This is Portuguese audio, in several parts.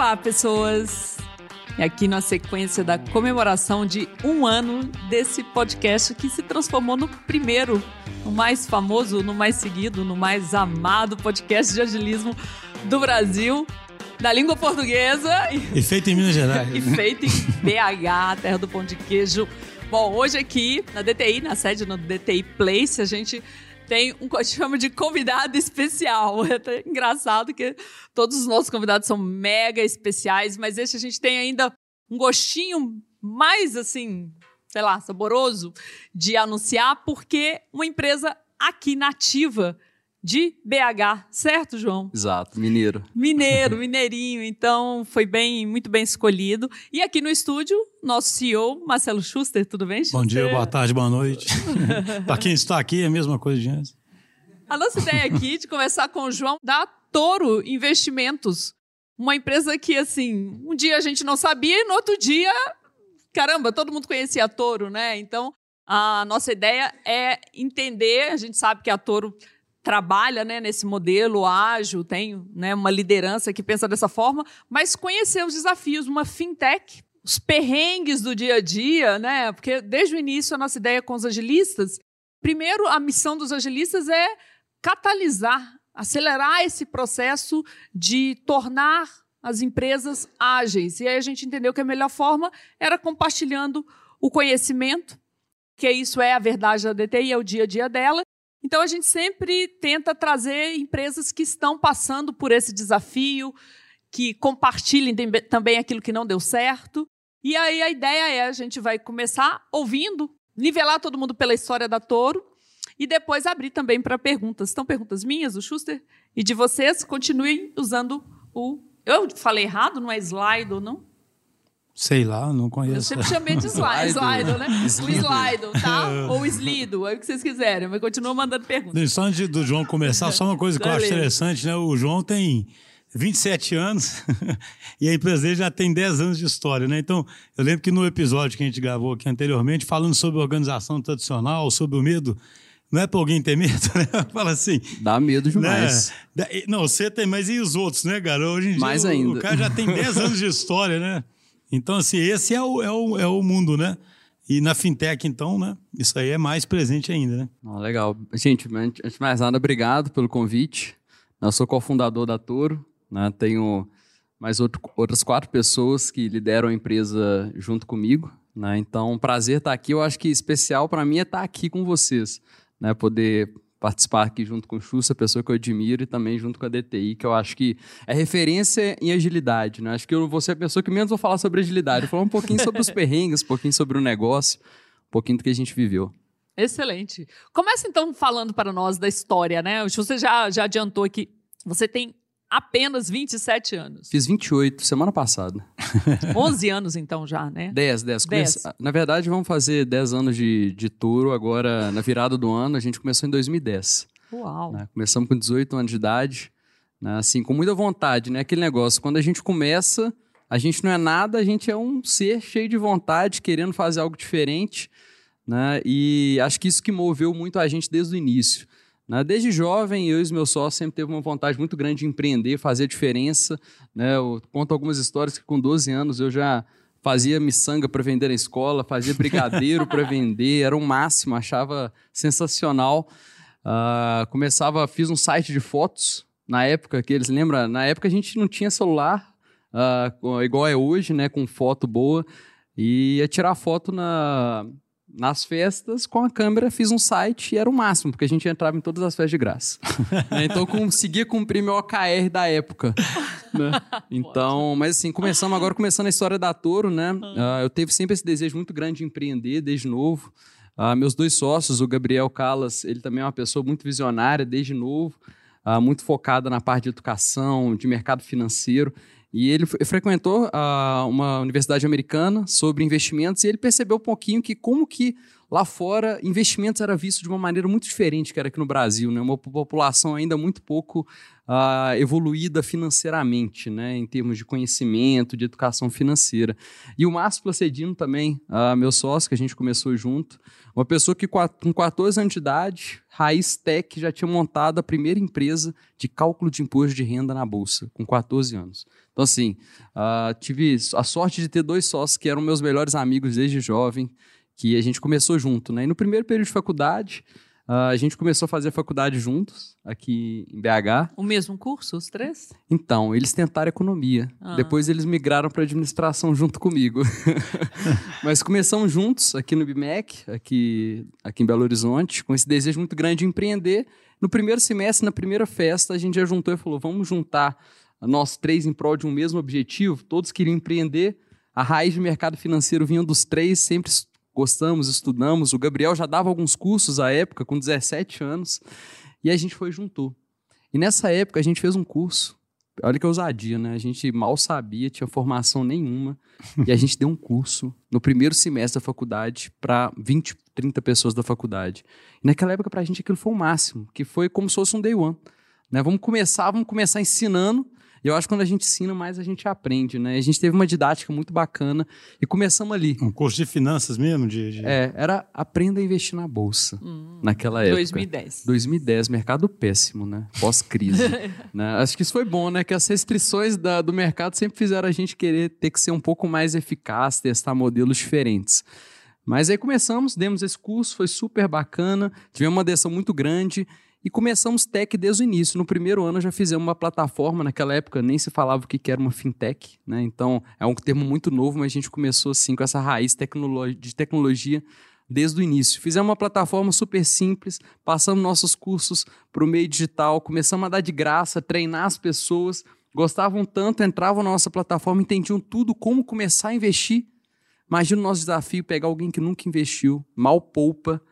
Olá, pessoas! E aqui na sequência da comemoração de um ano desse podcast que se transformou no primeiro, no mais famoso, no mais seguido, no mais amado podcast de agilismo do Brasil, da língua portuguesa. E feito em Minas Gerais. e feito em BH, terra do pão de queijo. Bom, hoje aqui na DTI, na sede do DTI Place, a gente tem um que eu chamo de convidado especial. É até engraçado que todos os nossos convidados são mega especiais, mas esse a gente tem ainda um gostinho mais assim, sei lá, saboroso de anunciar, porque uma empresa aqui nativa de BH, certo, João? Exato, mineiro. Mineiro, mineirinho. Então, foi bem, muito bem escolhido. E aqui no estúdio, nosso CEO, Marcelo Schuster, tudo bem, Schuster? Bom dia, boa tarde, boa noite. Para quem está aqui, é a mesma coisa de antes. A nossa ideia aqui de conversar com o João da Toro Investimentos. Uma empresa que, assim, um dia a gente não sabia e no outro dia, caramba, todo mundo conhecia a Toro, né? Então, a nossa ideia é entender, a gente sabe que a Toro trabalha né, nesse modelo ágil, tem né, uma liderança que pensa dessa forma, mas conhecer os desafios, uma fintech, os perrengues do dia a dia, né? Porque desde o início a nossa ideia com os agilistas, primeiro a missão dos agilistas é catalisar, acelerar esse processo de tornar as empresas ágeis. E aí a gente entendeu que a melhor forma era compartilhando o conhecimento, que isso é a verdade da DTI, é o dia a dia dela, então a gente sempre tenta trazer empresas que estão passando por esse desafio, que compartilhem também aquilo que não deu certo. E aí a ideia é a gente vai começar ouvindo, nivelar todo mundo pela história da Toro e depois abrir também para perguntas. Então perguntas minhas, do Schuster e de vocês, continuem usando o eu falei errado, não é slide ou não? Sei lá, não conheço. Eu sempre chamei de slide, slide né? Slido. O slide, tá? Ou slido, é o que vocês quiserem, mas continua mandando perguntas. Só antes do João começar, só uma coisa que eu acho interessante, né? O João tem 27 anos e a empresa dele já tem 10 anos de história, né? Então, eu lembro que no episódio que a gente gravou aqui anteriormente, falando sobre organização tradicional, sobre o medo, não é para alguém ter medo, né? Fala assim. Dá medo demais. Né? Não, você tem, mas e os outros, né, garoto? Hoje em dia, Mais ainda. o cara já tem 10 anos de história, né? Então, assim, esse é o, é o, é o mundo, né? E na fintech, então, né? Isso aí é mais presente ainda, né? Legal. Gente, antes de mais nada, obrigado pelo convite. Eu sou cofundador da Toro, né? Tenho mais outro, outras quatro pessoas que lideram a empresa junto comigo, né? Então, prazer estar aqui. Eu acho que especial para mim é estar aqui com vocês, né? Poder participar aqui junto com o Xuxa, pessoa que eu admiro, e também junto com a DTI, que eu acho que é referência em agilidade. Né? Acho que eu vou ser a pessoa que menos vou falar sobre agilidade. Vou falar um pouquinho sobre os perrengues, um pouquinho sobre o negócio, um pouquinho do que a gente viveu. Excelente. Começa então falando para nós da história, né? O Xuxa já, já adiantou que você tem apenas 27 anos. Fiz 28 semana passada. 11 anos então já, né? 10, 10. Comece... Na verdade, vamos fazer 10 anos de, de touro agora na virada do ano. A gente começou em 2010. Uau! Né? Começamos com 18 anos de idade, né? assim, com muita vontade, né? Aquele negócio, quando a gente começa, a gente não é nada, a gente é um ser cheio de vontade, querendo fazer algo diferente, né? E acho que isso que moveu muito a gente desde o início. Né? Desde jovem, eu e os meus sócios sempre teve uma vontade muito grande de empreender, fazer diferença. Né? Eu conto algumas histórias que com 12 anos eu já fazia miçanga para vender na escola, fazia brigadeiro para vender, era o máximo, achava sensacional. Uh, começava, fiz um site de fotos na época que eles lembram, na época a gente não tinha celular uh, igual é hoje, né, com foto boa e ia tirar foto na nas festas, com a câmera, fiz um site e era o máximo, porque a gente entrava em todas as festas de graça. né? Então, conseguia cumprir meu OKR da época. Né? Então, mas assim, começamos agora, começando a história da Toro, né? Uh, eu teve sempre esse desejo muito grande de empreender desde novo. Uh, meus dois sócios, o Gabriel Calas, ele também é uma pessoa muito visionária desde novo, uh, muito focada na parte de educação, de mercado financeiro. E ele frequentou uh, uma universidade americana sobre investimentos e ele percebeu um pouquinho que como que Lá fora, investimentos era visto de uma maneira muito diferente que era aqui no Brasil, né? Uma população ainda muito pouco uh, evoluída financeiramente, né? Em termos de conhecimento, de educação financeira. E o Márcio Placedino também, uh, meu sócio, que a gente começou junto, uma pessoa que com 14 anos de idade, Raiz Tech, já tinha montado a primeira empresa de cálculo de imposto de renda na Bolsa, com 14 anos. Então, assim, uh, tive a sorte de ter dois sócios que eram meus melhores amigos desde jovem, que a gente começou junto, né? E no primeiro período de faculdade, uh, a gente começou a fazer faculdade juntos, aqui em BH. O mesmo curso, os três? Então, eles tentaram economia. Ah. Depois eles migraram para administração junto comigo. Mas começamos juntos aqui no BMEC, aqui, aqui em Belo Horizonte, com esse desejo muito grande de empreender. No primeiro semestre, na primeira festa, a gente já juntou e falou: vamos juntar nós três em prol de um mesmo objetivo. Todos queriam empreender. A raiz do mercado financeiro vinha dos três, sempre gostamos, estudamos. O Gabriel já dava alguns cursos à época, com 17 anos, e a gente foi juntou. E nessa época a gente fez um curso. Olha que ousadia, né? A gente mal sabia, tinha formação nenhuma. e a gente deu um curso no primeiro semestre da faculdade para 20, 30 pessoas da faculdade. E naquela época, para a gente, aquilo foi o máximo, que foi como se fosse um day one. Né? Vamos começar, vamos começar ensinando e eu acho que quando a gente ensina, mais a gente aprende, né? A gente teve uma didática muito bacana e começamos ali. Um curso de finanças mesmo? De, de... É, era aprenda a investir na bolsa, hum, naquela época. 2010. 2010, mercado péssimo, né? Pós-crise. né? Acho que isso foi bom, né? Que as restrições da, do mercado sempre fizeram a gente querer ter que ser um pouco mais eficaz, testar modelos diferentes. Mas aí começamos, demos esse curso, foi super bacana, tivemos uma adesão muito grande e começamos tech desde o início. No primeiro ano já fizemos uma plataforma, naquela época nem se falava o que era uma fintech, né? Então é um termo muito novo, mas a gente começou assim com essa raiz de tecnologia desde o início. Fizemos uma plataforma super simples, passamos nossos cursos para o meio digital, começamos a dar de graça, treinar as pessoas, gostavam tanto, entravam na nossa plataforma, entendiam tudo, como começar a investir. Imagina o nosso desafio, pegar alguém que nunca investiu, mal poupa,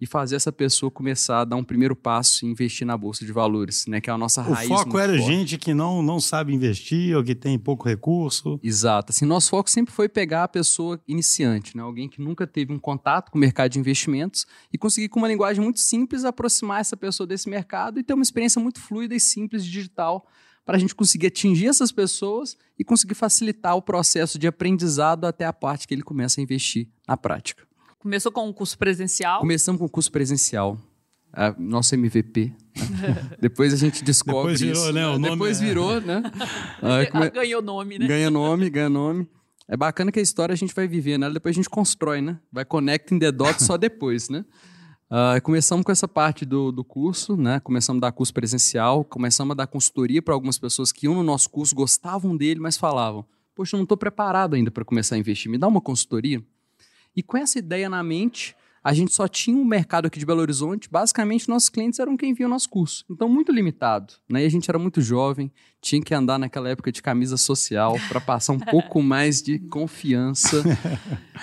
e fazer essa pessoa começar a dar um primeiro passo e investir na bolsa de valores, né? Que é a nossa o raiz. O foco era forte. gente que não, não sabe investir ou que tem pouco recurso. Exato. Assim, nosso foco sempre foi pegar a pessoa iniciante, né? Alguém que nunca teve um contato com o mercado de investimentos e conseguir com uma linguagem muito simples aproximar essa pessoa desse mercado e ter uma experiência muito fluida e simples digital para a gente conseguir atingir essas pessoas e conseguir facilitar o processo de aprendizado até a parte que ele começa a investir na prática. Começou com um curso presencial? Começamos com o curso presencial. A, nosso MVP. Né? Depois a gente descobre Depois virou, isso. né? O nome Depois é... virou, né? Ah, come... Ganhou nome, né? Ganha nome, ganha nome. É bacana que a história a gente vai viver, né? Depois a gente constrói, né? Vai connecting the dots só depois, né? Uh, começamos com essa parte do, do curso, né? Começamos a dar curso presencial, começamos a dar consultoria para algumas pessoas que iam no nosso curso, gostavam dele, mas falavam: Poxa, eu não estou preparado ainda para começar a investir, me dá uma consultoria. E com essa ideia na mente, a gente só tinha um mercado aqui de Belo Horizonte, basicamente nossos clientes eram quem via o nosso curso. Então, muito limitado. Né? E a gente era muito jovem, tinha que andar naquela época de camisa social para passar um pouco mais de confiança.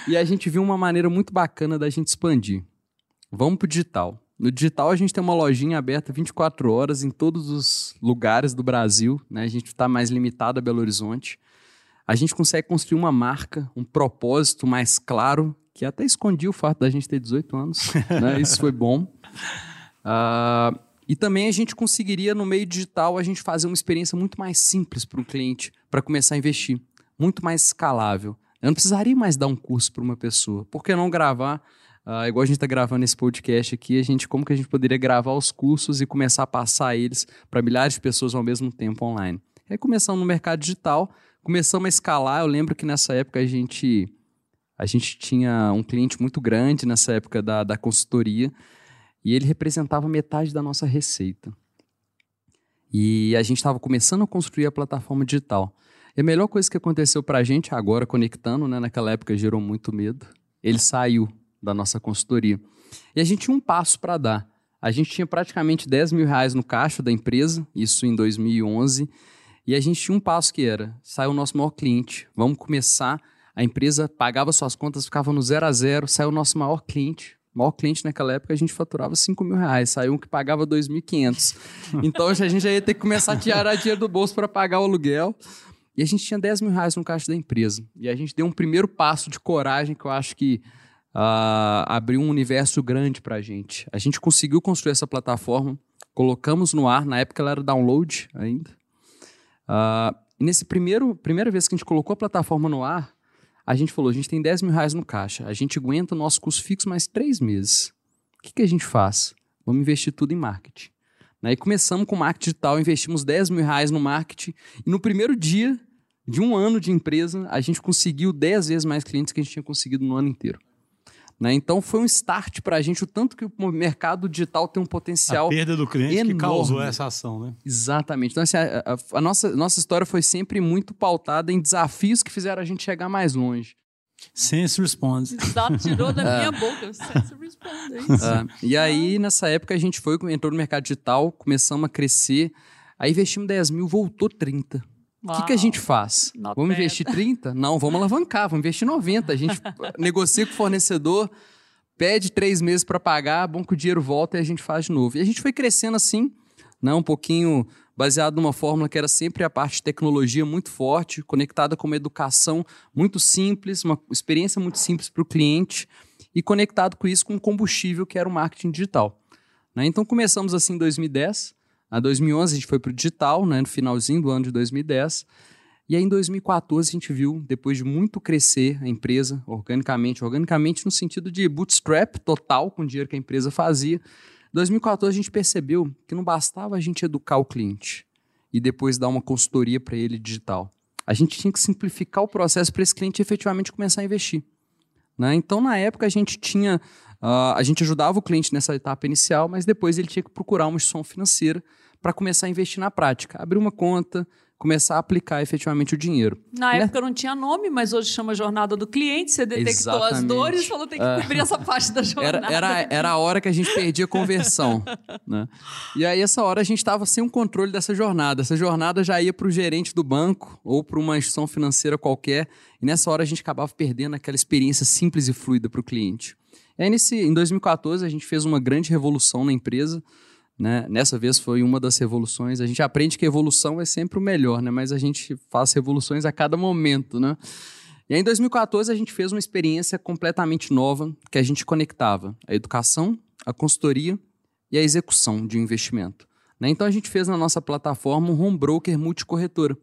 e a gente viu uma maneira muito bacana da gente expandir. Vamos para o digital. No digital, a gente tem uma lojinha aberta 24 horas em todos os lugares do Brasil. Né? A gente está mais limitado a Belo Horizonte a gente consegue construir uma marca, um propósito mais claro, que até escondia o fato da gente ter 18 anos. né? Isso foi bom. Uh, e também a gente conseguiria, no meio digital, a gente fazer uma experiência muito mais simples para o cliente, para começar a investir. Muito mais escalável. Eu não precisaria mais dar um curso para uma pessoa. Por que não gravar? Uh, igual a gente está gravando esse podcast aqui, a gente como que a gente poderia gravar os cursos e começar a passar eles para milhares de pessoas ao mesmo tempo online? Aí começando no mercado digital, começamos a escalar. Eu lembro que nessa época a gente, a gente tinha um cliente muito grande nessa época da, da consultoria e ele representava metade da nossa receita. E a gente estava começando a construir a plataforma digital. E a melhor coisa que aconteceu para a gente agora, conectando, né, naquela época gerou muito medo. Ele saiu da nossa consultoria. E a gente tinha um passo para dar. A gente tinha praticamente 10 mil reais no caixa da empresa, isso em 2011. E a gente tinha um passo que era: saiu o nosso maior cliente, vamos começar. A empresa pagava suas contas, ficava no zero a zero, saiu o nosso maior cliente. O maior cliente naquela época a gente faturava 5 mil reais, saiu um que pagava 2.500. Então a gente já ia ter que começar a tirar dinheiro do bolso para pagar o aluguel. E a gente tinha 10 mil reais no caixa da empresa. E a gente deu um primeiro passo de coragem que eu acho que uh, abriu um universo grande para a gente. A gente conseguiu construir essa plataforma, colocamos no ar, na época ela era download ainda. Uh, e nesse primeiro, primeira vez que a gente colocou a plataforma no ar, a gente falou, a gente tem 10 mil reais no caixa, a gente aguenta o nosso custo fixo mais três meses. O que, que a gente faz? Vamos investir tudo em marketing. Aí começamos com marketing digital, investimos 10 mil reais no marketing, e no primeiro dia de um ano de empresa, a gente conseguiu 10 vezes mais clientes que a gente tinha conseguido no ano inteiro. Né? Então foi um start para a gente, o tanto que o mercado digital tem um potencial. A perda do cliente enorme. que causou essa ação, né? Exatamente. Então, assim, a, a, a, nossa, nossa história foi sempre muito pautada em desafios que fizeram a gente chegar mais longe. Sense response. Exato, tirou da minha boca. Sense response, é isso. É. E aí, nessa época, a gente foi, entrou no mercado digital, começamos a crescer. Aí investimos 10 mil, voltou 30. O que, que, a gente faz? Not vamos bad. investir 30? Não, vamos alavancar, vamos investir 90. A gente negocia com o fornecedor, pede três meses para pagar, bom que o dinheiro volta e a gente faz de novo. E a gente foi crescendo assim, né, um pouquinho baseado numa fórmula que era sempre a parte de tecnologia muito forte, conectada com uma educação muito simples, uma experiência muito simples para o cliente e conectado com isso com um combustível que era o marketing digital. Né? Então começamos assim em 2010, em 2011 a gente foi para o digital, né, no finalzinho do ano de 2010. E aí em 2014 a gente viu, depois de muito crescer a empresa organicamente, organicamente no sentido de bootstrap total com o dinheiro que a empresa fazia. Em 2014 a gente percebeu que não bastava a gente educar o cliente e depois dar uma consultoria para ele digital. A gente tinha que simplificar o processo para esse cliente efetivamente começar a investir. Né? Então, na época, a gente tinha Uh, a gente ajudava o cliente nessa etapa inicial, mas depois ele tinha que procurar uma instituição financeira para começar a investir na prática, abrir uma conta, começar a aplicar efetivamente o dinheiro. Na né? época não tinha nome, mas hoje chama Jornada do Cliente. Você detectou Exatamente. as dores e falou tem que é. cobrir essa parte da jornada. Era, era, era a hora que a gente perdia a conversão. né? E aí, essa hora, a gente estava sem o controle dessa jornada. Essa jornada já ia para o gerente do banco ou para uma instituição financeira qualquer. E nessa hora, a gente acabava perdendo aquela experiência simples e fluida para o cliente. E aí, nesse, em 2014, a gente fez uma grande revolução na empresa. Né? Nessa vez foi uma das revoluções. A gente aprende que evolução é sempre o melhor, né? mas a gente faz revoluções a cada momento. Né? E aí, em 2014, a gente fez uma experiência completamente nova que a gente conectava a educação, a consultoria e a execução de um investimento. Né? Então, a gente fez na nossa plataforma um home broker multicorretora.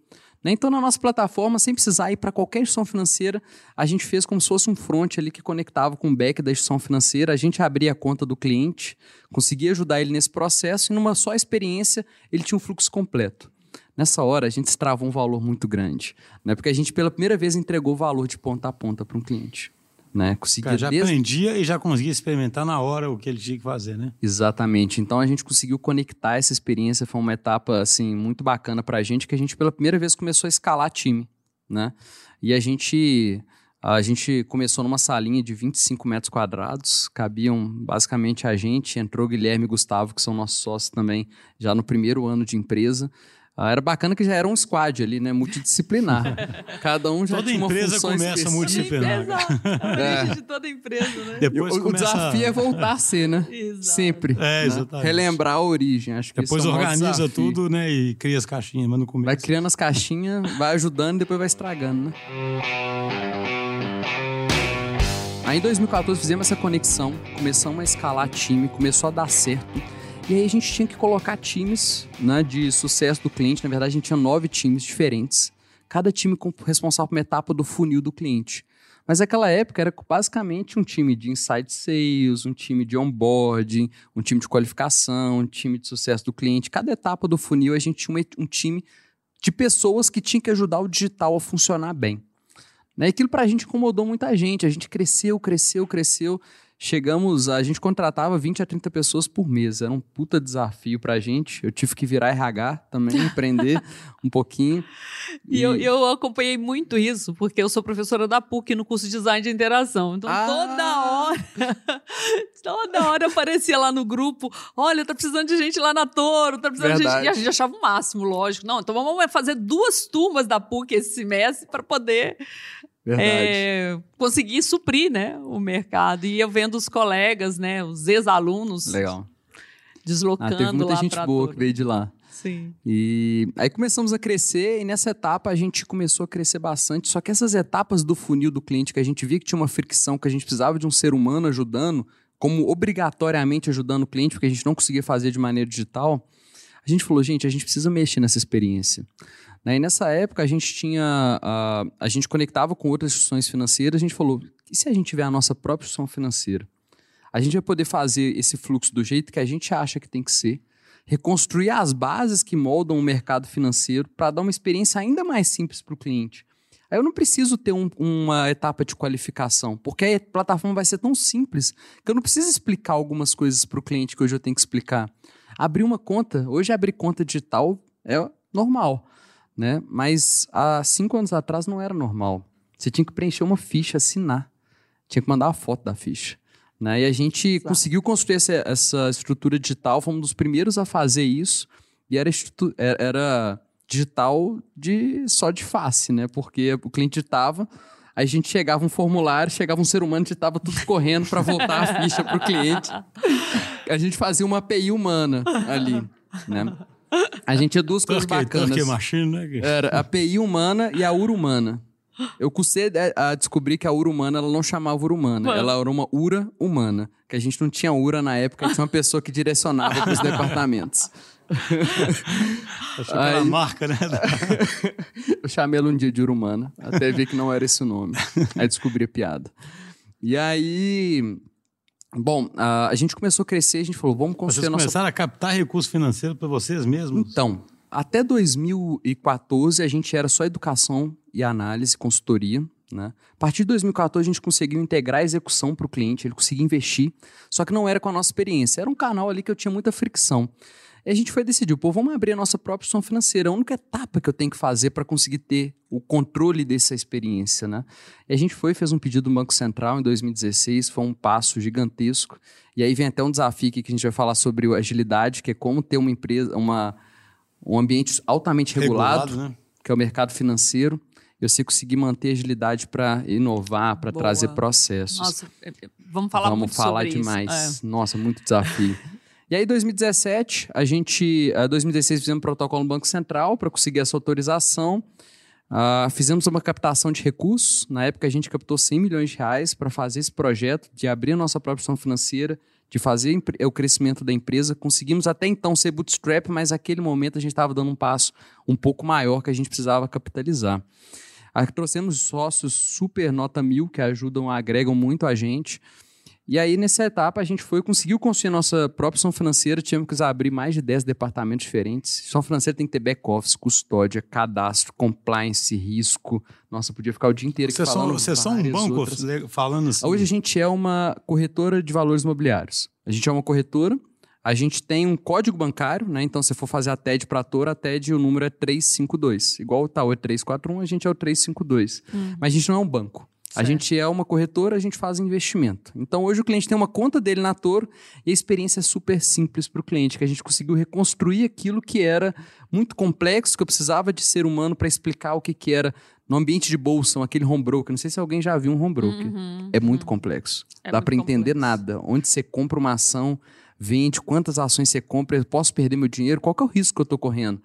Né? Então, na nossa plataforma, sem precisar ir para qualquer instituição financeira, a gente fez como se fosse um front ali que conectava com o back da instituição financeira, a gente abria a conta do cliente, conseguia ajudar ele nesse processo e numa só experiência ele tinha um fluxo completo. Nessa hora, a gente extravou um valor muito grande, né? porque a gente, pela primeira vez, entregou valor de ponta a ponta para um cliente né? Conseguia Cara, já aprendia e já conseguia experimentar na hora o que ele tinha que fazer, né? Exatamente. Então a gente conseguiu conectar essa experiência, foi uma etapa assim muito bacana para a gente que a gente pela primeira vez começou a escalar time, né? E a gente a gente começou numa salinha de 25 metros quadrados, cabiam basicamente a gente, entrou Guilherme e Gustavo, que são nossos sócios também, já no primeiro ano de empresa. Ah, era bacana que já era um squad ali, né? Multidisciplinar. Cada um já toda tinha uma empresa começa específica. multidisciplinar. Exato. A é. de toda empresa, né? Depois o, começa... o desafio é voltar a ser, né? Exato. Sempre. É, exatamente. Né? Relembrar a origem. Acho que depois é organiza tudo, né? E cria as caixinhas, mas no começo. Vai criando as caixinhas, vai ajudando e depois vai estragando, né? Aí em 2014 fizemos essa conexão, começamos a escalar time, começou a dar certo. E aí a gente tinha que colocar times né, de sucesso do cliente. Na verdade, a gente tinha nove times diferentes. Cada time responsável por uma etapa do funil do cliente. Mas naquela época era basicamente um time de inside sales, um time de onboarding, um time de qualificação, um time de sucesso do cliente. Cada etapa do funil a gente tinha um time de pessoas que tinham que ajudar o digital a funcionar bem. Né? Aquilo para a gente incomodou muita gente. A gente cresceu, cresceu, cresceu. Chegamos, a gente contratava 20 a 30 pessoas por mês. Era um puta desafio pra gente. Eu tive que virar RH também, aprender um pouquinho. E, e eu, eu, acompanhei muito isso, porque eu sou professora da PUC no curso de Design de Interação. Então, ah. toda hora, toda hora aparecia lá no grupo: olha, tá precisando de gente lá na Toro, tá precisando Verdade. de gente. E a gente achava o máximo, lógico. Não, então vamos fazer duas turmas da PUC esse semestre para poder é, conseguir suprir né, o mercado. E eu vendo os colegas, né, os ex-alunos. Legal. Deslocando ah, teve muita gente boa que veio de lá. Sim. E aí começamos a crescer e nessa etapa a gente começou a crescer bastante. Só que essas etapas do funil do cliente que a gente via que tinha uma fricção, que a gente precisava de um ser humano ajudando, como obrigatoriamente ajudando o cliente, porque a gente não conseguia fazer de maneira digital, a gente falou, gente, a gente precisa mexer nessa experiência. Né? E nessa época a gente tinha. Uh, a gente conectava com outras instituições financeiras, a gente falou: e se a gente tiver a nossa própria instituição financeira? A gente vai poder fazer esse fluxo do jeito que a gente acha que tem que ser, reconstruir as bases que moldam o mercado financeiro para dar uma experiência ainda mais simples para o cliente. Aí eu não preciso ter um, uma etapa de qualificação, porque a plataforma vai ser tão simples que eu não preciso explicar algumas coisas para o cliente que hoje eu tenho que explicar. Abrir uma conta, hoje abrir conta digital é normal né? Mas há cinco anos atrás não era normal. Você tinha que preencher uma ficha, assinar. Tinha que mandar a foto da ficha. Né? E a gente Exato. conseguiu construir essa, essa, estrutura digital, fomos um dos primeiros a fazer isso. E era, era digital de só de face, né? Porque o cliente digitava, a gente chegava um formulário, chegava um ser humano, digitava tudo correndo para voltar a ficha para o cliente. A gente fazia uma API humana ali, né? A gente tinha duas coisas bacanas. Machine, né? Era a PI humana e a URA humana. Eu custei a descobrir que a URA humana ela não chamava URA humana, Mano. ela era uma URA humana. Que a gente não tinha URA na época, tinha uma pessoa que direcionava para os departamentos. Achou Aí, marca, né? eu chamei ela um dia de URA humana, até ver que não era esse o nome. Aí descobri a piada. E aí Bom, a, a gente começou a crescer, a gente falou, vamos construir vocês nossa... começaram a captar recursos financeiros para vocês mesmos? Então, até 2014 a gente era só educação e análise, consultoria. Né? A partir de 2014 a gente conseguiu integrar a execução para o cliente, ele conseguia investir, só que não era com a nossa experiência. Era um canal ali que eu tinha muita fricção. E a gente foi decidir, pô, vamos abrir a nossa própria instituição financeira. A única etapa que eu tenho que fazer para conseguir ter o controle dessa experiência, né? E a gente foi fez um pedido do Banco Central em 2016, foi um passo gigantesco. E aí vem até um desafio aqui que a gente vai falar sobre agilidade, que é como ter uma empresa, uma, um ambiente altamente regulado, regulado né? que é o mercado financeiro. Eu sei conseguir manter agilidade para inovar, para trazer processos. Nossa, é, é, vamos falar vamos muito falar sobre demais. Isso. É. Nossa, muito desafio. E aí, 2017, a gente, uh, 2016 fizemos um protocolo no Banco Central para conseguir essa autorização. Uh, fizemos uma captação de recursos. Na época, a gente captou 100 milhões de reais para fazer esse projeto de abrir a nossa própria ação financeira, de fazer o crescimento da empresa. Conseguimos até então ser bootstrap, mas naquele momento a gente estava dando um passo um pouco maior que a gente precisava capitalizar. Aí, trouxemos sócios super nota mil que ajudam, agregam muito a gente. E aí, nessa etapa, a gente foi, conseguiu construir a nossa própria instituição financeira, tínhamos que abrir mais de 10 departamentos diferentes. Instituição financeira tem que ter back-office, custódia, cadastro, compliance, risco. Nossa, podia ficar o dia inteiro aqui falando Vocês são um banco outras. falando assim? Hoje a gente é uma corretora de valores imobiliários. A gente é uma corretora, a gente tem um código bancário, né? Então, se for fazer a TED para a Toro, a TED o número é 352. Igual o tal é 341, a gente é o 352. Hum. Mas a gente não é um banco. A gente é uma corretora, a gente faz investimento. Então hoje o cliente tem uma conta dele na Toro e a experiência é super simples para o cliente, que a gente conseguiu reconstruir aquilo que era muito complexo, que eu precisava de ser humano para explicar o que, que era no ambiente de bolsa, aquele home broker. Não sei se alguém já viu um home broker. Uhum, é muito uhum. complexo. É Dá para entender nada. Onde você compra uma ação, vende, quantas ações você compra, posso perder meu dinheiro, qual é o risco que eu estou correndo?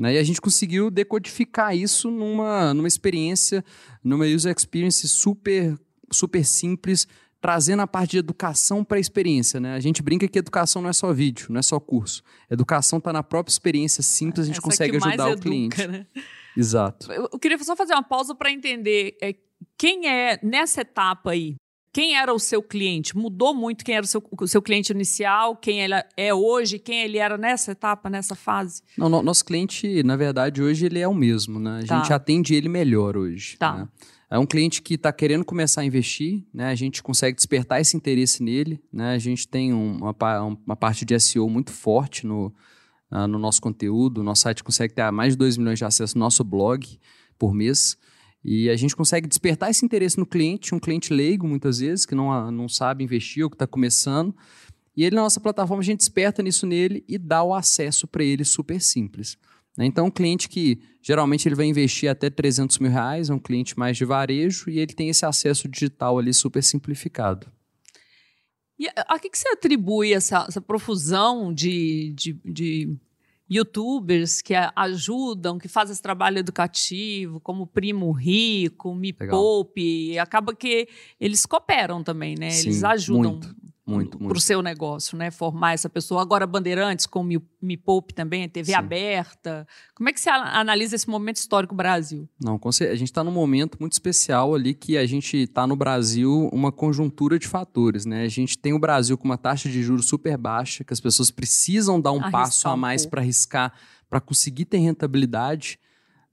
Né? E a gente conseguiu decodificar isso numa, numa experiência, numa user experience super, super simples, trazendo a parte de educação para a experiência. Né? A gente brinca que educação não é só vídeo, não é só curso. Educação está na própria experiência simples, a gente Essa consegue ajudar o educa, cliente. Né? Exato. Eu queria só fazer uma pausa para entender é, quem é nessa etapa aí quem era o seu cliente? Mudou muito quem era o seu, o seu cliente inicial, quem ele é hoje, quem ele era nessa etapa, nessa fase? Não, no, nosso cliente, na verdade, hoje ele é o mesmo, né? A tá. gente atende ele melhor hoje. Tá. Né? É um cliente que está querendo começar a investir, né? A gente consegue despertar esse interesse nele, né? A gente tem uma, uma parte de SEO muito forte no, uh, no nosso conteúdo. Nosso site consegue ter mais de 2 milhões de acessos no nosso blog por mês. E a gente consegue despertar esse interesse no cliente, um cliente leigo, muitas vezes, que não, não sabe investir ou que está começando. E ele, na nossa plataforma, a gente desperta nisso nele e dá o acesso para ele super simples. Né? Então, um cliente que geralmente ele vai investir até 300 mil reais, é um cliente mais de varejo, e ele tem esse acesso digital ali super simplificado. E a, que, que você atribui essa, essa profusão de, de, de youtubers que ajudam, que fazem esse trabalho educativo, como Primo Rico, Me Legal. Poupe. Acaba que eles cooperam também, né? Sim, eles ajudam. Muito. Muito, Para o seu negócio, né? Formar essa pessoa. Agora, Bandeirantes, com Me, Me Poupe também, TV Sim. aberta. Como é que você analisa esse momento histórico Brasil? Não, a gente está num momento muito especial ali que a gente está no Brasil uma conjuntura de fatores, né? A gente tem o Brasil com uma taxa de juros super baixa, que as pessoas precisam dar um arriscar passo a mais para arriscar, para conseguir ter rentabilidade.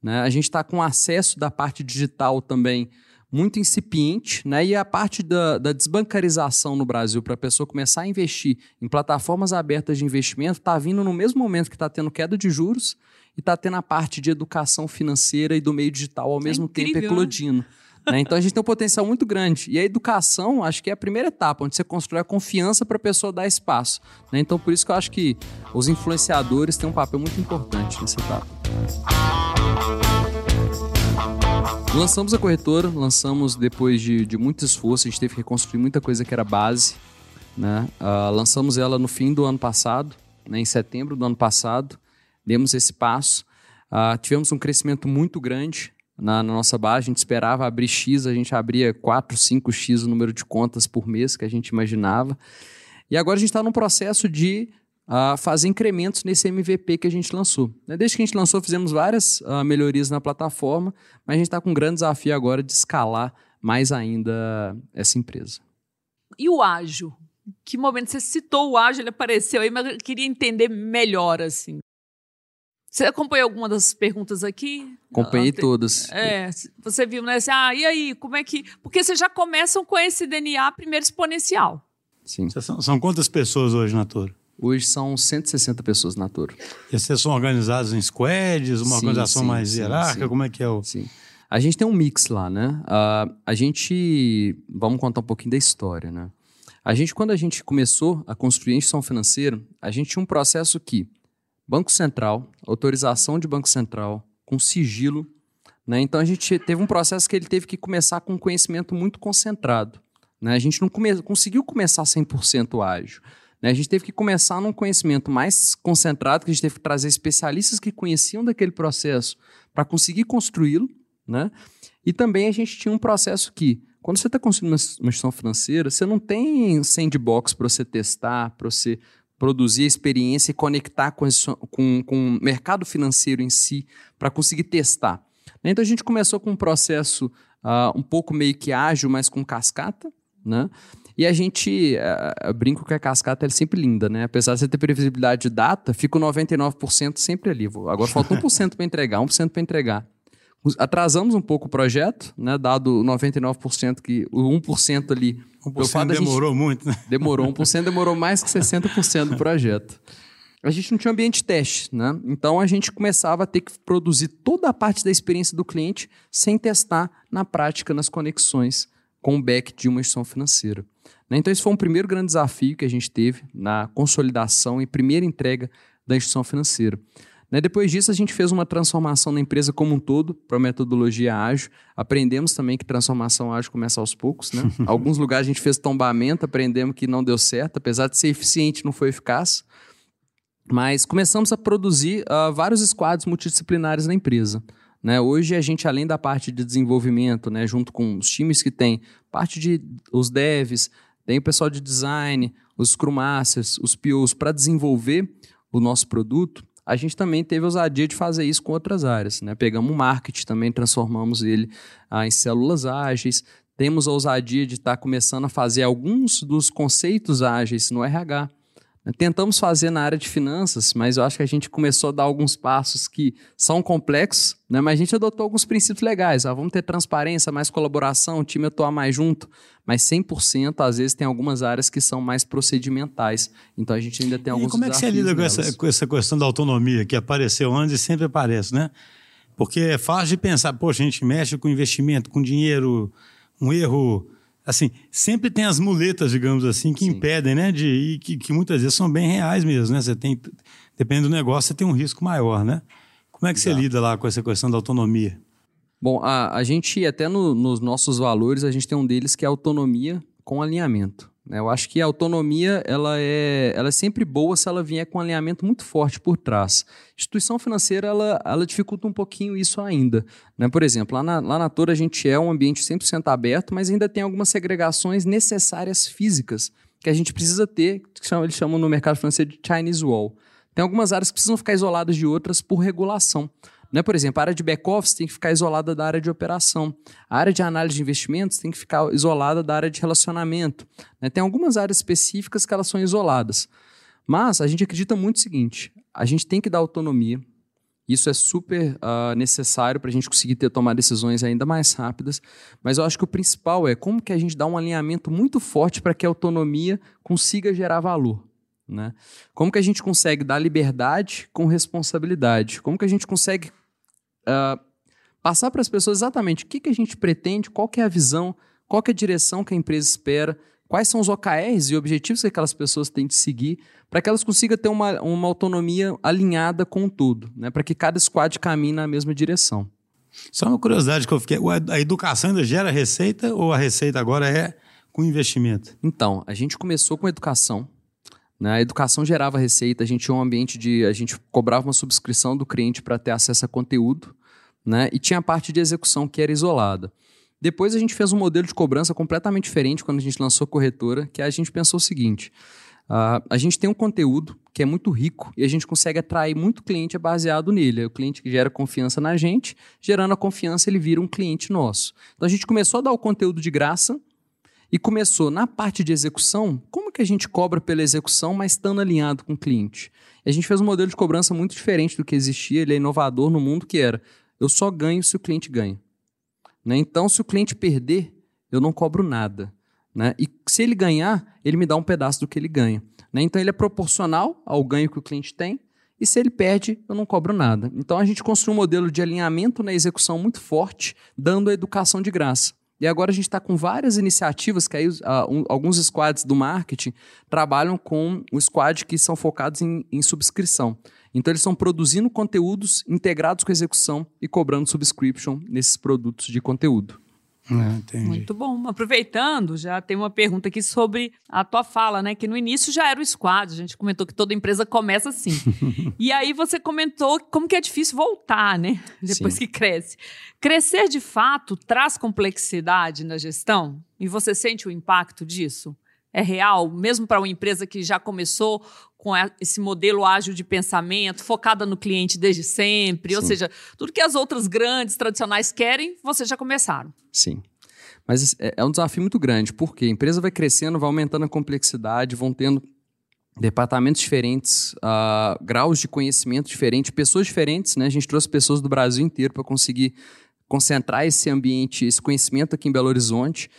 Né? A gente está com acesso da parte digital também muito incipiente, né? E a parte da, da desbancarização no Brasil para a pessoa começar a investir em plataformas abertas de investimento está vindo no mesmo momento que está tendo queda de juros e está tendo a parte de educação financeira e do meio digital ao é mesmo incrível, tempo né? eclodindo. Né? Então a gente tem um potencial muito grande. E a educação, acho que é a primeira etapa, onde você constrói a confiança para a pessoa dar espaço. Né? Então por isso que eu acho que os influenciadores têm um papel muito importante nessa etapa. Lançamos a corretora, lançamos depois de, de muito esforço, a gente teve que reconstruir muita coisa que era base. Né? Uh, lançamos ela no fim do ano passado, né? em setembro do ano passado, demos esse passo. Uh, tivemos um crescimento muito grande na, na, nossa base, a gente esperava abrir X, a gente abria 4, 5X o número de contas por mês que a gente imaginava. E agora a gente está num processo de uh, fazer incrementos nesse MVP que a gente lançou. Né? Desde que a gente lançou, fizemos várias uh, melhorias na plataforma, mas a gente está com um grande desafio agora de escalar mais ainda essa empresa. E o ágil? Que momento você citou o ágil, ele apareceu aí, mas eu queria entender melhor assim. Você acompanhou alguma das perguntas aqui? Acompanhei todas. É, você viu, né? Assim, ah, e aí, como é que. Porque vocês já começam com esse DNA primeiro exponencial. Sim. São, são quantas pessoas hoje na Toro? Hoje são 160 pessoas na Toro. E vocês são organizados em squads, uma sim, organização sim, mais sim, hierárquica? Como é que é o. Sim. A gente tem um mix lá, né? Uh, a gente. Vamos contar um pouquinho da história, né? A gente, quando a gente começou a construir a instituição financeira, a gente tinha um processo que Banco Central, autorização de Banco Central, com sigilo. Né? Então a gente teve um processo que ele teve que começar com um conhecimento muito concentrado. Né? A gente não come conseguiu começar 100% ágil. Né? A gente teve que começar num conhecimento mais concentrado, que a gente teve que trazer especialistas que conheciam daquele processo para conseguir construí-lo. Né? E também a gente tinha um processo que, quando você está construindo uma, uma instituição financeira, você não tem sandbox para você testar, para você produzir experiência e conectar com, com, com o mercado financeiro em si para conseguir testar. Então a gente começou com um processo uh, um pouco meio que ágil, mas com cascata, né? E a gente, uh, brinco que a cascata é sempre linda, né? Apesar de você ter previsibilidade de data, fica o 99% sempre ali. Agora falta 1% para entregar, 1% para entregar. Atrasamos um pouco o projeto, né? Dado o 99% que o 1% ali. 1% demorou gente, muito, né? Demorou, 1% demorou mais que 60% do projeto. A gente não tinha ambiente de teste, né? Então a gente começava a ter que produzir toda a parte da experiência do cliente sem testar na prática nas conexões com o back de uma instituição financeira. Né? Então, esse foi um primeiro grande desafio que a gente teve na consolidação e primeira entrega da instituição financeira. Né? Depois disso, a gente fez uma transformação na empresa como um todo para a metodologia ágil. Aprendemos também que transformação ágil começa aos poucos. Né? Alguns lugares a gente fez tombamento, aprendemos que não deu certo, apesar de ser eficiente, não foi eficaz. Mas começamos a produzir uh, vários squads multidisciplinares na empresa. Né? Hoje a gente, além da parte de desenvolvimento, né, junto com os times que tem, parte de os devs, tem o pessoal de design, os Scrum Masters, os POs, para desenvolver o nosso produto, a gente também teve a ousadia de fazer isso com outras áreas. Né? Pegamos o marketing também, transformamos ele ah, em células ágeis, temos a ousadia de estar tá começando a fazer alguns dos conceitos ágeis no RH. Tentamos fazer na área de finanças, mas eu acho que a gente começou a dar alguns passos que são complexos, né? mas a gente adotou alguns princípios legais. Ah, vamos ter transparência, mais colaboração, o time atuar mais junto, mas 100% às vezes tem algumas áreas que são mais procedimentais. Então a gente ainda tem alguns E como é que você lida com essa, com essa questão da autonomia que apareceu antes e sempre aparece, né? Porque é fácil de pensar, poxa, a gente mexe com investimento, com dinheiro, um erro assim, sempre tem as muletas, digamos assim, que Sim. impedem, né? De, e que, que, muitas vezes são bem reais mesmo, né? Você tem, dependendo do negócio, você tem um risco maior, né? Como é que Exato. você lida lá com essa questão da autonomia? Bom, a, a gente, até no, nos nossos valores, a gente tem um deles que é autonomia com alinhamento. Né? Eu acho que a autonomia ela é, ela é sempre boa se ela vier com um alinhamento muito forte por trás. Instituição financeira ela, ela dificulta um pouquinho isso ainda. Né? Por exemplo, lá na, lá na Toro a gente é um ambiente 100% aberto, mas ainda tem algumas segregações necessárias físicas que a gente precisa ter, que eles chamam no mercado financeiro de Chinese Wall. Tem algumas áreas que precisam ficar isoladas de outras por regulação. Né? Por exemplo, a área de back-office tem que ficar isolada da área de operação. A área de análise de investimentos tem que ficar isolada da área de relacionamento. Né? Tem algumas áreas específicas que elas são isoladas. Mas a gente acredita muito o seguinte: a gente tem que dar autonomia. Isso é super uh, necessário para a gente conseguir ter tomar decisões ainda mais rápidas. Mas eu acho que o principal é como que a gente dá um alinhamento muito forte para que a autonomia consiga gerar valor. Né? Como que a gente consegue dar liberdade com responsabilidade? Como que a gente consegue uh, passar para as pessoas exatamente o que, que a gente pretende, qual que é a visão, qual que é a direção que a empresa espera, quais são os OKRs e objetivos que aquelas pessoas têm de seguir, para que elas consigam ter uma, uma autonomia alinhada com o todo, né? para que cada squad caminhe na mesma direção. Só uma curiosidade que eu fiquei: a educação ainda gera receita ou a receita agora é com investimento? Então, a gente começou com educação, né? A educação gerava receita, a gente tinha um ambiente de. A gente cobrava uma subscrição do cliente para ter acesso a conteúdo, né? e tinha a parte de execução que era isolada. Depois a gente fez um modelo de cobrança completamente diferente quando a gente lançou a corretora, que a gente pensou o seguinte: uh, a gente tem um conteúdo que é muito rico e a gente consegue atrair muito cliente baseado nele. É o cliente que gera confiança na gente, gerando a confiança, ele vira um cliente nosso. Então a gente começou a dar o conteúdo de graça e começou na parte de execução, como que a gente cobra pela execução, mas estando alinhado com o cliente? A gente fez um modelo de cobrança muito diferente do que existia, ele é inovador no mundo, que era, eu só ganho se o cliente ganha. Né? Então, se o cliente perder, eu não cobro nada. Né? E se ele ganhar, ele me dá um pedaço do que ele ganha. Né? Então, ele é proporcional ao ganho que o cliente tem, e se ele perde, eu não cobro nada. Então, a gente construiu um modelo de alinhamento na execução muito forte, dando a educação de graça. E agora a gente está com várias iniciativas que aí uh, um, alguns squads do marketing trabalham com o squad que são focados em, em subscrição. Então eles estão produzindo conteúdos integrados com execução e cobrando subscription nesses produtos de conteúdo. É, Muito bom. Aproveitando, já tem uma pergunta aqui sobre a tua fala, né? Que no início já era o squad, a gente comentou que toda empresa começa assim. e aí você comentou como que é difícil voltar, né? Depois Sim. que cresce. Crescer de fato traz complexidade na gestão? E você sente o impacto disso? É real, mesmo para uma empresa que já começou com esse modelo ágil de pensamento, focada no cliente desde sempre, Sim. ou seja, tudo que as outras grandes tradicionais querem, vocês já começaram. Sim. Mas é, é um desafio muito grande, porque a empresa vai crescendo, vai aumentando a complexidade, vão tendo departamentos diferentes, uh, graus de conhecimento diferentes, pessoas diferentes, né? A gente trouxe pessoas do Brasil inteiro para conseguir concentrar esse ambiente, esse conhecimento aqui em Belo Horizonte.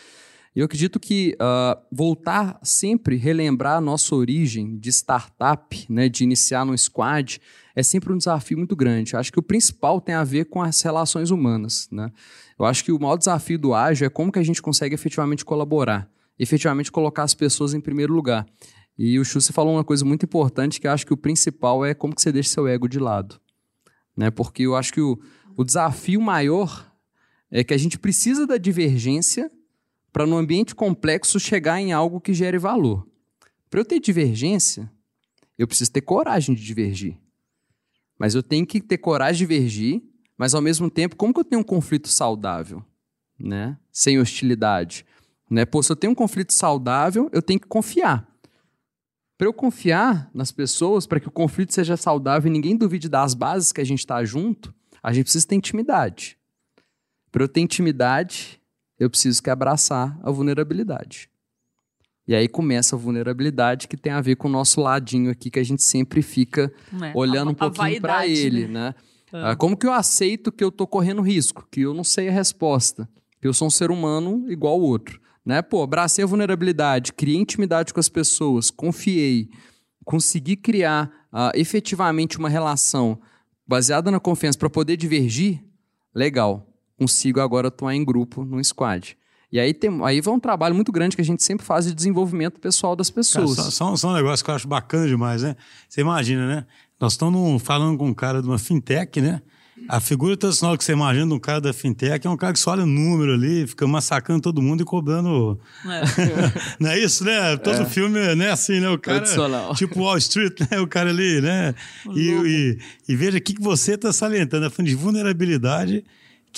Eu acredito que uh, voltar sempre, relembrar a nossa origem de startup, né, de iniciar no squad, é sempre um desafio muito grande. Acho que o principal tem a ver com as relações humanas. Né? Eu acho que o maior desafio do ágil é como que a gente consegue efetivamente colaborar, efetivamente colocar as pessoas em primeiro lugar. E o Chu, você falou uma coisa muito importante que eu acho que o principal é como que você deixa seu ego de lado. Né? Porque eu acho que o, o desafio maior é que a gente precisa da divergência para no ambiente complexo chegar em algo que gere valor. Para eu ter divergência, eu preciso ter coragem de divergir. Mas eu tenho que ter coragem de divergir, mas ao mesmo tempo, como que eu tenho um conflito saudável, né? Sem hostilidade, né? Pô, se eu tenho um conflito saudável, eu tenho que confiar. Para eu confiar nas pessoas, para que o conflito seja saudável e ninguém duvide das bases que a gente está junto, a gente precisa ter intimidade. Para eu ter intimidade, eu preciso que abraçar a vulnerabilidade. E aí começa a vulnerabilidade que tem a ver com o nosso ladinho aqui, que a gente sempre fica é, olhando a, um pouquinho para ele, né? né? É. Como que eu aceito que eu tô correndo risco, que eu não sei a resposta, que eu sou um ser humano igual o outro, né? Pô, abracei a vulnerabilidade, criei intimidade com as pessoas, confiei, consegui criar uh, efetivamente uma relação baseada na confiança para poder divergir, legal consigo agora atuar em grupo, num squad. E aí, tem, aí vai um trabalho muito grande que a gente sempre faz de desenvolvimento pessoal das pessoas. Cara, só, só, um negócio que eu acho bacana demais, né? Você imagina, né? Nós estamos falando com um cara de uma fintech, né? A figura tradicional que você imagina de um cara da fintech é um cara que só olha número ali, fica massacrando todo mundo e cobrando. É. não é isso, né? Todo é. filme né, assim, né? O cara. Tradicional. Tipo Wall Street, né? O cara ali, né? E, e, e, veja o que, você está salientando, a de vulnerabilidade,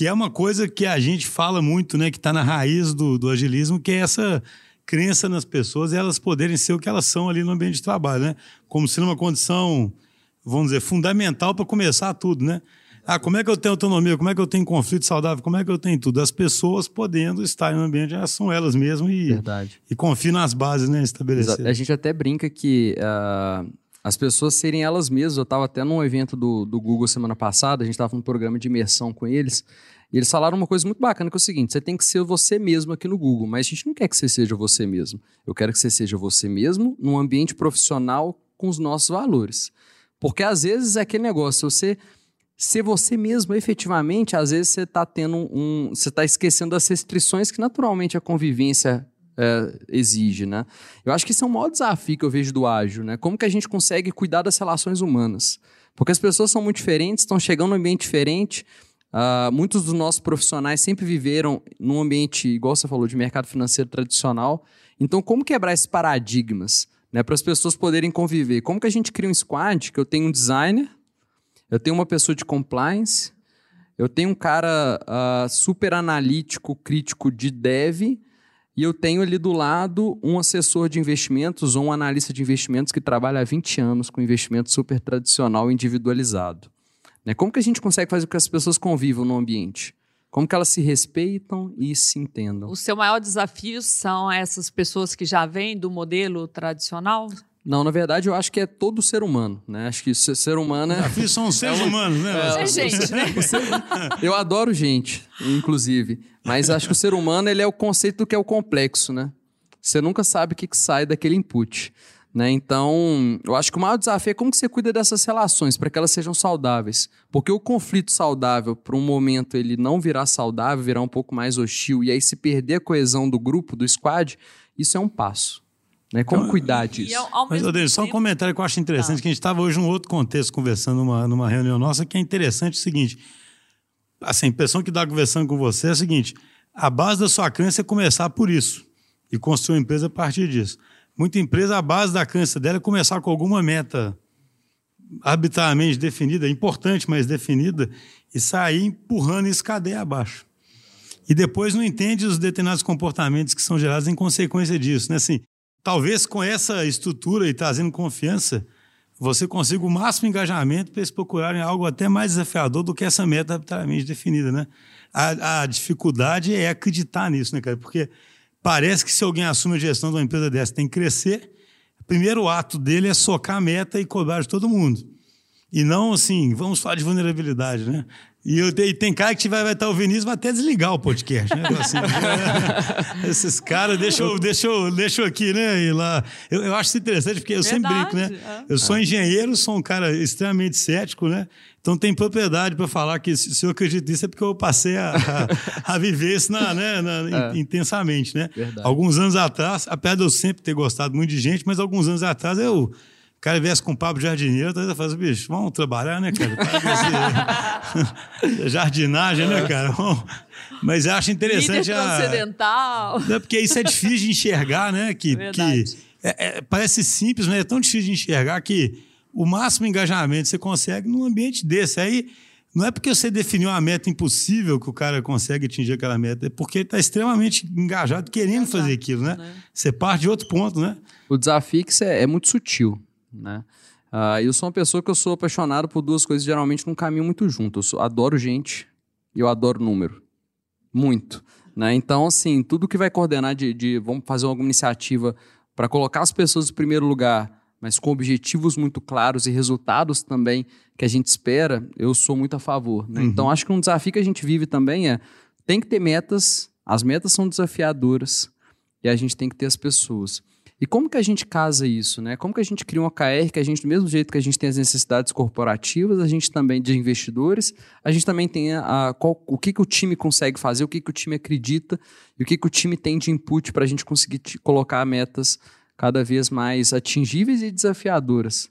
que é uma coisa que a gente fala muito, né? Que está na raiz do, do agilismo, que é essa crença nas pessoas e elas poderem ser o que elas são ali no ambiente de trabalho, né? Como se numa condição, vamos dizer, fundamental para começar tudo, né? Ah, como é que eu tenho autonomia? Como é que eu tenho conflito saudável? Como é que eu tenho tudo? As pessoas podendo estar em um ambiente, elas são elas mesmas e, Verdade. e confiam nas bases né, estabelecidas. A gente até brinca que uh, as pessoas serem elas mesmas. Eu estava até num evento do, do Google semana passada, a gente estava num programa de imersão com eles. E eles falaram uma coisa muito bacana, que é o seguinte: você tem que ser você mesmo aqui no Google, mas a gente não quer que você seja você mesmo. Eu quero que você seja você mesmo num ambiente profissional com os nossos valores. Porque às vezes é aquele negócio, você ser você mesmo efetivamente, às vezes você está tendo um. Você está esquecendo das restrições que naturalmente a convivência é, exige, né? Eu acho que esse é o maior desafio que eu vejo do ágil, né? Como que a gente consegue cuidar das relações humanas? Porque as pessoas são muito diferentes, estão chegando num ambiente diferente. Uh, muitos dos nossos profissionais sempre viveram num ambiente, igual você falou, de mercado financeiro tradicional. Então, como quebrar esses paradigmas né, para as pessoas poderem conviver? Como que a gente cria um squad que eu tenho um designer, eu tenho uma pessoa de compliance, eu tenho um cara uh, super analítico, crítico de dev, e eu tenho ali do lado um assessor de investimentos ou um analista de investimentos que trabalha há 20 anos com investimento super tradicional individualizado. Né? Como que a gente consegue fazer com que as pessoas convivam no ambiente? Como que elas se respeitam e se entendam? O seu maior desafio são essas pessoas que já vêm do modelo tradicional? Não, na verdade, eu acho que é todo ser humano, né? Acho que ser humano é... Desafios são seres é humanos, né? É, gente, né? eu adoro gente, inclusive. Mas acho que o ser humano, ele é o conceito do que é o complexo, né? Você nunca sabe o que sai daquele input. Né? Então, eu acho que o maior desafio é como que você cuida dessas relações para que elas sejam saudáveis. Porque o conflito saudável, por um momento, ele não virar saudável, virar um pouco mais hostil, e aí se perder a coesão do grupo, do squad, isso é um passo. Né? Como então, cuidar disso? Mas, Odeio, só um comentário que eu acho interessante, tá. que a gente estava hoje num outro contexto conversando numa, numa reunião nossa, que é interessante o seguinte, assim, a impressão que dá conversando com você é a seguinte, a base da sua crença é começar por isso e construir uma empresa a partir disso. Muita empresa, a base da crença dela é começar com alguma meta arbitrariamente definida, importante, mas definida, e sair empurrando esse cadeia abaixo. E depois não entende os determinados comportamentos que são gerados em consequência disso. Né? Assim, talvez com essa estrutura e trazendo confiança, você consiga o máximo engajamento para eles procurarem algo até mais desafiador do que essa meta arbitrariamente definida. Né? A, a dificuldade é acreditar nisso, né, cara? Porque Parece que se alguém assume a gestão de uma empresa dessa tem que crescer, o primeiro ato dele é socar a meta e cobrar de todo mundo. E não assim, vamos falar de vulnerabilidade, né? E, eu, e tem cara que vai, vai estar ouvindo isso, vai até desligar o podcast, né? Assim, né? Esses caras, deixa eu, deixa, eu, deixa eu aqui, né? E lá. Eu, eu acho isso interessante, porque eu Verdade, sempre brinco, né? É. Eu sou engenheiro, sou um cara extremamente cético, né? Então tem propriedade para falar que se eu acredito nisso é porque eu passei a, a, a viver isso na, né, na, é. intensamente, né? Verdade. Alguns anos atrás, apesar de eu sempre ter gostado muito de gente, mas alguns anos atrás eu o cara viesse com um papo jardineiro, então eu falo, bicho, vamos trabalhar, né, cara? Jardinagem, né, cara? Mas eu acho interessante. Líder transcendental. A... É porque isso é difícil de enxergar, né? Que, é que é, é, parece simples, mas é tão difícil de enxergar que o máximo engajamento você consegue num ambiente desse. Aí não é porque você definiu uma meta impossível que o cara consegue atingir aquela meta, é porque ele está extremamente engajado, querendo Exato, fazer aquilo, né? né? Você parte de outro ponto, né? O desafio é, é muito sutil né? Uh, eu sou uma pessoa que eu sou apaixonado por duas coisas geralmente num caminho muito junto. Eu sou, adoro gente e eu adoro número. Muito. Né? Então, assim, tudo que vai coordenar de, de vamos fazer alguma iniciativa para colocar as pessoas em primeiro lugar, mas com objetivos muito claros e resultados também que a gente espera, eu sou muito a favor. Né? Uhum. Então, acho que um desafio que a gente vive também é tem que ter metas, as metas são desafiadoras e a gente tem que ter as pessoas. E como que a gente casa isso, né? Como que a gente cria um OKR que a gente, do mesmo jeito que a gente tem as necessidades corporativas, a gente também de investidores, a gente também tem a, a qual, o que, que o time consegue fazer, o que, que o time acredita e o que, que o time tem de input para a gente conseguir colocar metas cada vez mais atingíveis e desafiadoras.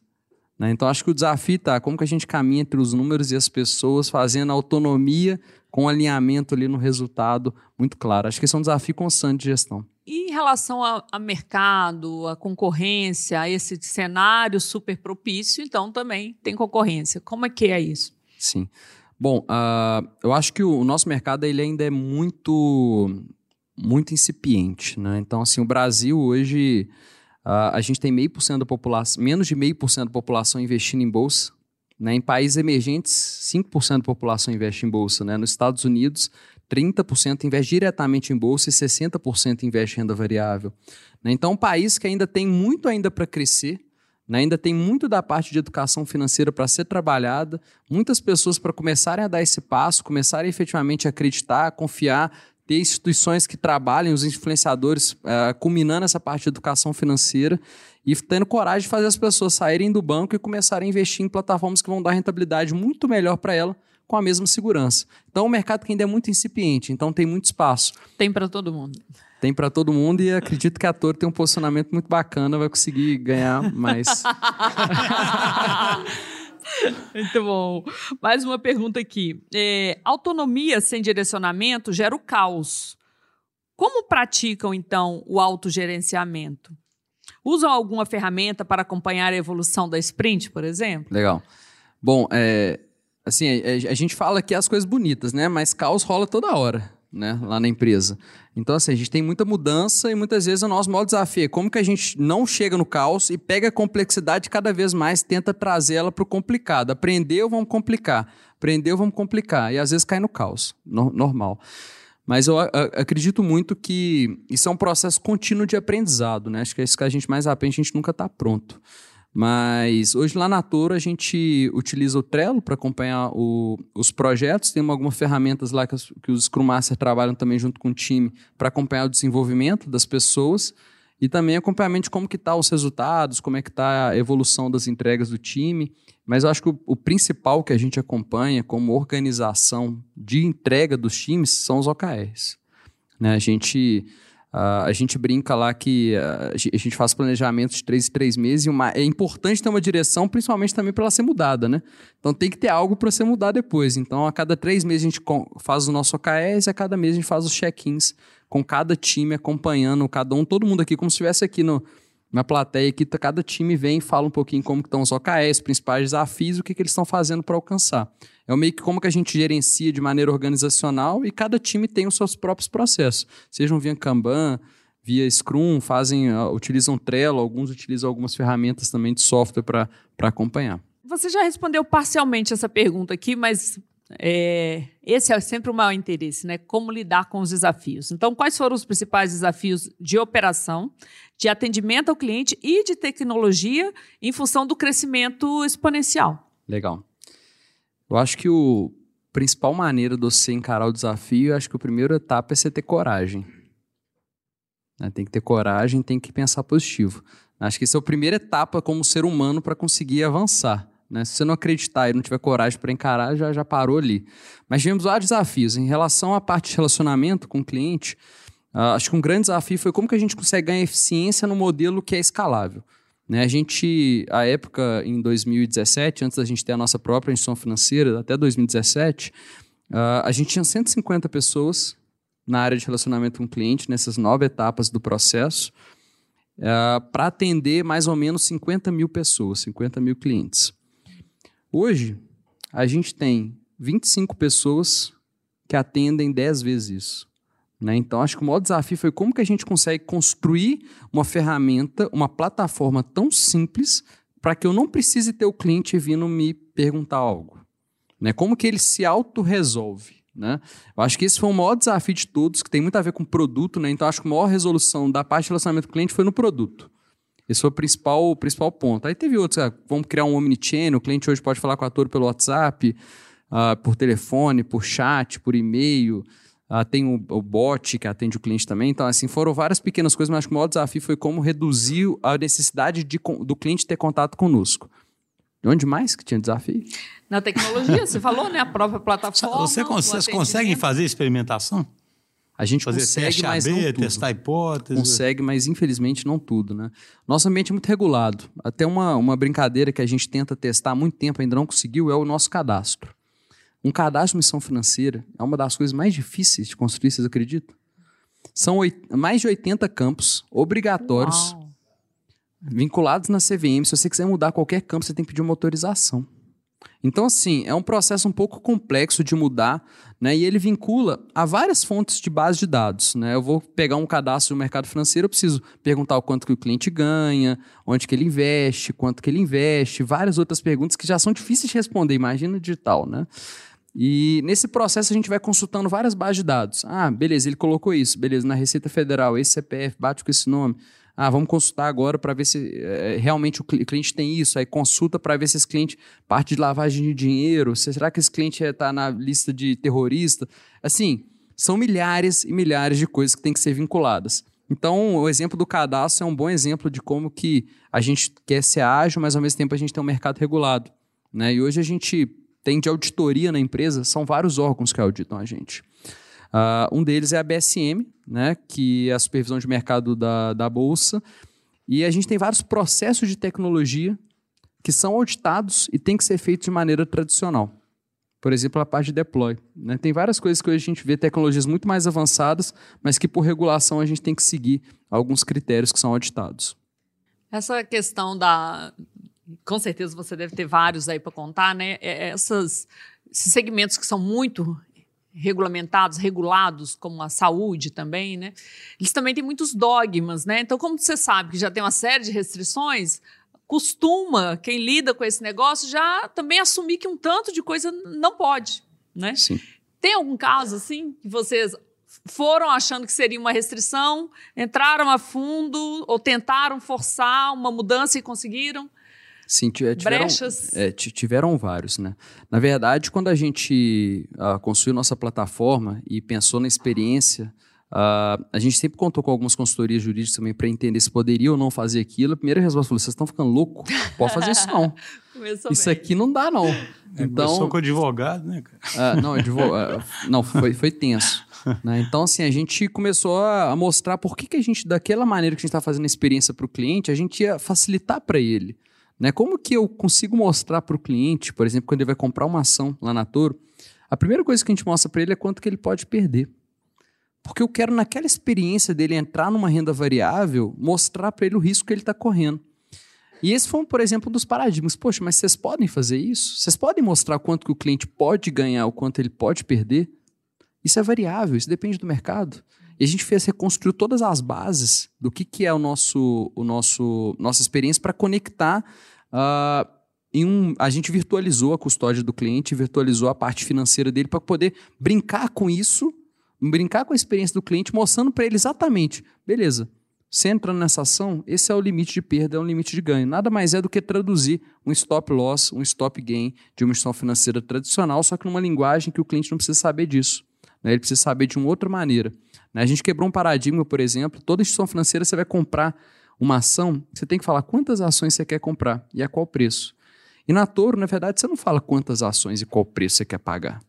Né? Então, acho que o desafio está como que a gente caminha entre os números e as pessoas, fazendo autonomia com alinhamento ali no resultado muito claro. Acho que esse é um desafio constante de gestão. E em relação a, mercado, a concorrência, a esse cenário super propício, então também tem concorrência. Como é que é isso? Sim. Bom, uh, eu acho que o, o nosso mercado ele ainda é muito muito incipiente, né? Então, assim, o Brasil hoje uh, a gente tem meio por cento da população, menos de meio por cento da população investindo em bolsa. Né? Em países emergentes, 5% da população investe em bolsa. Né? Nos Estados Unidos, 30% investe diretamente em bolsa e 60% investe em renda variável. Né? Então, um país que ainda tem muito ainda para crescer, né? ainda tem muito da parte de educação financeira para ser trabalhada, muitas pessoas para começarem a dar esse passo, começarem efetivamente a acreditar, a confiar, ter instituições que trabalhem, os influenciadores, uh, culminando essa parte de educação financeira e tendo coragem de fazer as pessoas saírem do banco e começarem a investir em plataformas que vão dar rentabilidade muito melhor para ela com a mesma segurança. Então, o mercado que ainda é muito incipiente, então tem muito espaço. Tem para todo mundo. Tem para todo mundo e acredito que a Toro tem um posicionamento muito bacana, vai conseguir ganhar mais. Muito bom. Mais uma pergunta aqui. É, autonomia sem direcionamento gera o caos. Como praticam, então, o autogerenciamento? Usam alguma ferramenta para acompanhar a evolução da sprint, por exemplo? Legal. Bom, é, assim, a, a, gente fala aqui as coisas bonitas, né? Mas caos rola toda hora, né? Lá na empresa. Então, assim, a gente tem muita mudança e muitas vezes o nosso maior desafio é como que a gente não chega no caos e pega a complexidade cada vez mais, tenta trazer ela para o complicado. Aprendeu, vamos complicar. Aprendeu, vamos complicar. E às vezes cai no caos. No, normal. Mas eu acredito muito que isso é um processo contínuo de aprendizado, né? Acho que é isso que a gente mais aprende, a gente nunca está pronto. Mas hoje lá na Toro a gente utiliza o Trello para acompanhar o, os projetos. Tem algumas ferramentas lá que, os, que os Scrum Master trabalham também junto com o time para acompanhar o desenvolvimento das pessoas e também acompanhamento de como que tá os resultados, como é que está a evolução das entregas do time. Mas eu acho que o, o, principal que a gente acompanha como organização de entrega dos times são os OKRs. Né? A gente Uh, a gente brinca lá que uh, a gente faz planejamentos de três em três meses e uma, é importante ter uma direção, principalmente também para ela ser mudada, né? Então tem que ter algo para ser mudado depois. Então a cada três meses a gente faz o nosso OKS e a cada mês a gente faz os check-ins com cada time acompanhando, cada um, todo mundo aqui, como se estivesse aqui no, na plateia, aqui, cada time vem e fala um pouquinho como estão os OKS, os principais desafios, o que, que eles estão fazendo para alcançar. É meio que como que a gente gerencia de maneira organizacional e cada time tem os seus próprios processos. Sejam via Kanban, via Scrum, fazem, uh, utilizam Trello, alguns utilizam algumas ferramentas também de software para acompanhar. Você já respondeu parcialmente essa pergunta aqui, mas é, esse é sempre o maior interesse, né? Como lidar com os desafios. Então, quais foram os principais desafios de operação, de atendimento ao cliente e de tecnologia em função do crescimento exponencial? Legal. Eu acho que o principal maneira de você encarar o desafio, acho que a primeira etapa é você ter coragem. Né? Tem que ter coragem, tem que pensar positivo. Acho que essa é a primeira etapa como ser humano para conseguir avançar. Né? Se você não acreditar e não tiver coragem para encarar, já, já parou ali. Mas tivemos vários desafios. Em relação à parte de relacionamento com o cliente, uh, acho que um grande desafio foi como que a gente consegue ganhar eficiência no modelo que é escalável. Né? A gente, à época, em 2017, antes da gente ter a nossa própria instituição financeira, até 2017, uh, ah, a gente tinha 150 pessoas na área de relacionamento com o cliente, nessas nove etapas do processo, uh, ah, para atender mais ou menos 50 mil pessoas, 50 mil clientes. Hoje, a gente tem 25 pessoas que atendem 10 vezes isso. Né? Então, acho que o maior desafio foi como que a gente consegue construir uma ferramenta, uma plataforma tão simples para que eu não precise ter o cliente vindo me perguntar algo. Né? Como que ele se autorresolve? Né? Eu acho que esse foi o maior desafio de todos, que tem muito a ver com produto. Né? Então, acho que a maior resolução da parte de relacionamento com o cliente foi no produto. Esse foi o principal, o principal ponto. Aí teve outros, ah, vamos criar um omnichannel, o cliente hoje pode falar com o ator pelo WhatsApp, uh, por telefone, por chat, por e-mail, Uh, tem o, o, bot que atende o cliente também. Então, assim, foram várias pequenas coisas, mas acho que o maior desafio foi como reduzir a necessidade de, do cliente ter contato conosco. De onde mais que tinha desafio? Na tecnologia, você falou, né? A própria plataforma. Você, vocês conseguem fazer experimentação? A gente Fazer consegue, teste mas AB, não tudo. testar hipóteses. Consegue, mas infelizmente não tudo, né? Nosso ambiente é muito regulado. Até uma, uma brincadeira que a gente tenta testar há muito tempo, ainda não conseguiu, é o nosso cadastro. Um cadastro de missão financeira é uma das coisas mais difíceis de construir, vocês acreditam? São oit- mais de 80 campos obrigatórios Uau. vinculados na CVM. Se você quiser mudar qualquer campo, você tem que pedir uma autorização. Então, assim, é um processo um pouco complexo de mudar, né? E ele vincula a várias fontes de base de dados, né? Eu vou pegar um cadastro do mercado financeiro, eu preciso perguntar o quanto que o cliente ganha, onde que ele investe, quanto que ele investe, várias outras perguntas que já são difíceis de responder, imagina digital, né? E nesse processo a gente vai consultando várias bases de dados. Ah, beleza, ele colocou isso, beleza, na Receita Federal, esse CPF, bate com esse nome. Ah, vamos consultar agora para ver se eh, realmente o cli- cliente tem isso. Aí consulta para ver se esse cliente parte de lavagem de dinheiro. se- Será que esse cliente está na lista de terrorista? Assim, são milhares e milhares de coisas que têm que ser vinculadas. Então, o exemplo do cadastro é um bom exemplo de como que a gente quer ser ágil, mas ao mesmo tempo a gente tem um mercado regulado. Né? E hoje a gente tem de auditoria na empresa, são vários órgãos que auditam a gente. Ah, um deles é a BSM, né, que é a supervisão de mercado da, da Bolsa. E a gente tem vários processos de tecnologia que são auditados e tem que ser feitos de maneira tradicional. Por exemplo, a parte de deploy. né? Tem várias coisas que hoje a gente vê tecnologias muito mais avançadas, mas que por regulação a gente tem que seguir alguns critérios que são auditados. Essa questão da. Com certeza você deve ter vários aí para contar, né? É- Essas, esses segmentos que são muito regulamentados, regulados, como a saúde também, né? Eles também têm muitos dogmas, né? Então, como você sabe que já tem uma série de restrições, costuma quem lida com esse negócio já também assumir que um tanto de coisa não pode, né? Sim. Tem algum caso assim que vocês foram achando que seria uma restrição, entraram a fundo ou tentaram forçar uma mudança e conseguiram? Sim, ti- tiveram, Brechas? é, ti- tiveram vários, né? Na verdade, quando a gente ah, construiu nossa plataforma e pensou na experiência, ah, a gente sempre contou com algumas consultorias jurídicas também para entender se poderia ou não fazer aquilo. A primeira resposta falou: vocês estão ficando loucos? Pode fazer isso não. Começou Isso bem. aqui não dá, não. Então, Então, com advogado, né, cara? ah, não, advo- não foi, foi tenso. né? Então, assim, a gente começou a, a mostrar por que, que a gente, daquela maneira que a gente está fazendo a experiência para o cliente, a gente ia facilitar para ele. Né? Como que eu consigo mostrar para o cliente, por exemplo, quando ele vai comprar uma ação lá na Toro, a primeira coisa que a gente mostra para ele é quanto que ele pode perder. Porque eu quero, naquela experiência dele entrar numa renda variável, mostrar para ele o risco que ele está correndo. E esse foi, por exemplo, um dos paradigmas. Poxa, mas vocês podem fazer isso? Vocês podem mostrar quanto que o cliente pode ganhar, o quanto ele pode perder? Isso é variável, isso depende do mercado. E a gente fez reconstruir todas as bases do que, que é o nosso, o nosso nossa experiência para conectar ah, em um. A gente virtualizou a custódia do cliente, virtualizou a parte financeira dele para poder brincar com isso, brincar com a experiência do cliente, mostrando para ele exatamente, beleza. Você entrando nessa ação, esse é o limite de perda, é o limite de ganho. Nada mais é do que traduzir um stop loss, um stop gain de uma instituição financeira tradicional, só que numa linguagem que o cliente não precisa saber disso. né? Ele precisa saber de uma outra maneira. Né? A gente quebrou um paradigma, por exemplo, toda instituição financeira você vai comprar uma ação, você tem que falar quantas ações você quer comprar e a qual preço. E na Toro, na verdade, você não fala quantas ações e qual preço você quer pagar.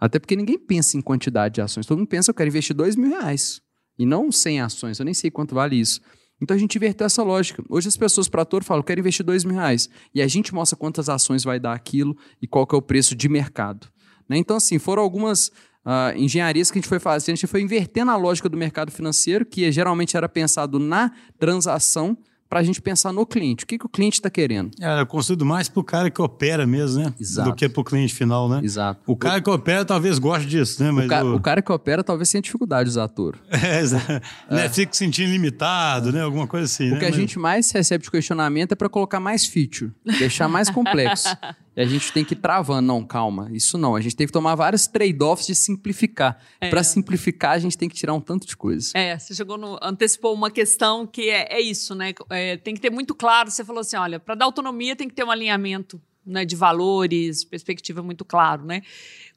Até porque ninguém pensa em quantidade de ações. Todo mundo pensa, eu quero investir dois mil reais. E não 100 ações, eu nem sei quanto vale isso. Então a gente inverteu essa lógica. Hoje as pessoas para Toro falam, eu quero investir dois mil reais. E a gente mostra quantas ações vai dar aquilo e qual que é o preço de mercado. Né? Então, assim, foram algumas ah, engenharias que a gente foi fazendo. A gente foi invertendo a lógica do mercado financeiro, que geralmente era pensado na transação, para a gente pensar no cliente. O que, que o cliente está querendo? Era construído mais pro cara que opera mesmo, né? Exato. Do que pro cliente final, né? Exato. O cara que opera talvez goste disso, né? Mas O, ca- o- o cara que opera talvez tenha dificuldade de usar Toro. É, exa- né? Fica se sentindo limitado, né? Alguma coisa assim, O né? que a Mas- gente mais recebe de questionamento é para colocar mais feature, deixar mais complexo. e a gente tem que ir travando. Não, calma, isso não. A gente tem que tomar vários trade-offs de simplificar. É. Para simplificar, a gente tem que tirar um tanto de coisa. É, você chegou no, antecipou uma questão que é, é isso, né? É, tem que ter muito claro. Você falou assim, olha, para dar autonomia tem que ter um alinhamento né, de valores, perspectiva muito claro, né?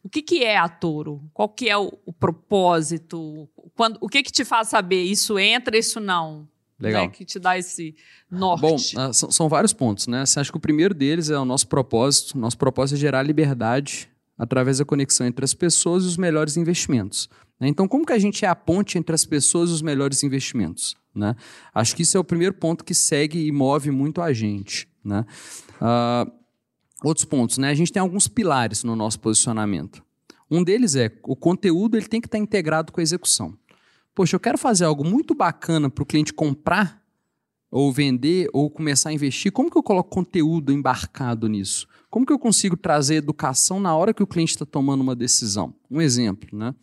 O que, que é a Toro? Qual que é o, o propósito? Quando, o que que te faz saber isso entra, isso não? Legal. Né, que te dá esse norte. Bom, ah, são, são vários pontos, né? Você acha que o primeiro deles é o nosso propósito. Nosso propósito é gerar liberdade através da conexão entre as pessoas e os melhores investimentos. Né? Então, como que a gente é a ponte entre as pessoas e os melhores investimentos? Né? Acho que isso é o primeiro ponto que segue e move muito a gente. Né? Uh, outros pontos, né? a gente tem alguns pilares no nosso posicionamento. Um deles é o conteúdo ele tem que estar integrado com a execução. Poxa, eu quero fazer algo muito bacana para o cliente comprar ou vender ou começar a investir. Como que eu coloco conteúdo embarcado nisso? Como que eu consigo trazer educação na hora que o cliente está tomando uma decisão? Um exemplo, né?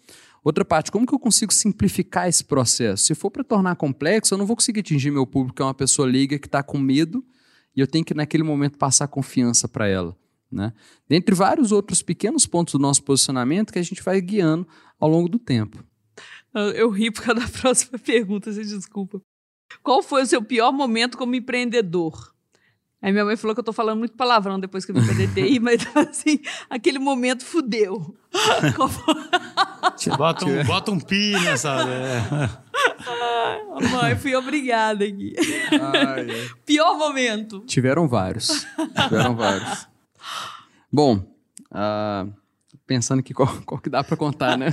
Outra parte, como que eu consigo simplificar esse processo? Se for para tornar complexo, eu não vou conseguir atingir meu público, que é uma pessoa leiga que está com medo, e eu tenho que, naquele momento, passar confiança para ela. Né? Dentre vários outros pequenos pontos do nosso posicionamento que a gente vai guiando ao longo do tempo. Eu ri por causa da próxima pergunta, se desculpa. Qual foi o seu pior momento como empreendedor? Aí minha mãe falou que eu tô falando muito palavrão depois que eu me PDTI, mas assim, aquele momento fudeu. bota, um, bota um pi nessa. Né? mãe, fui obrigada aqui. Ai, Pior momento. Tiveram vários. Tiveram vários. Bom, uh, pensando que qual, qual que dá para contar, né?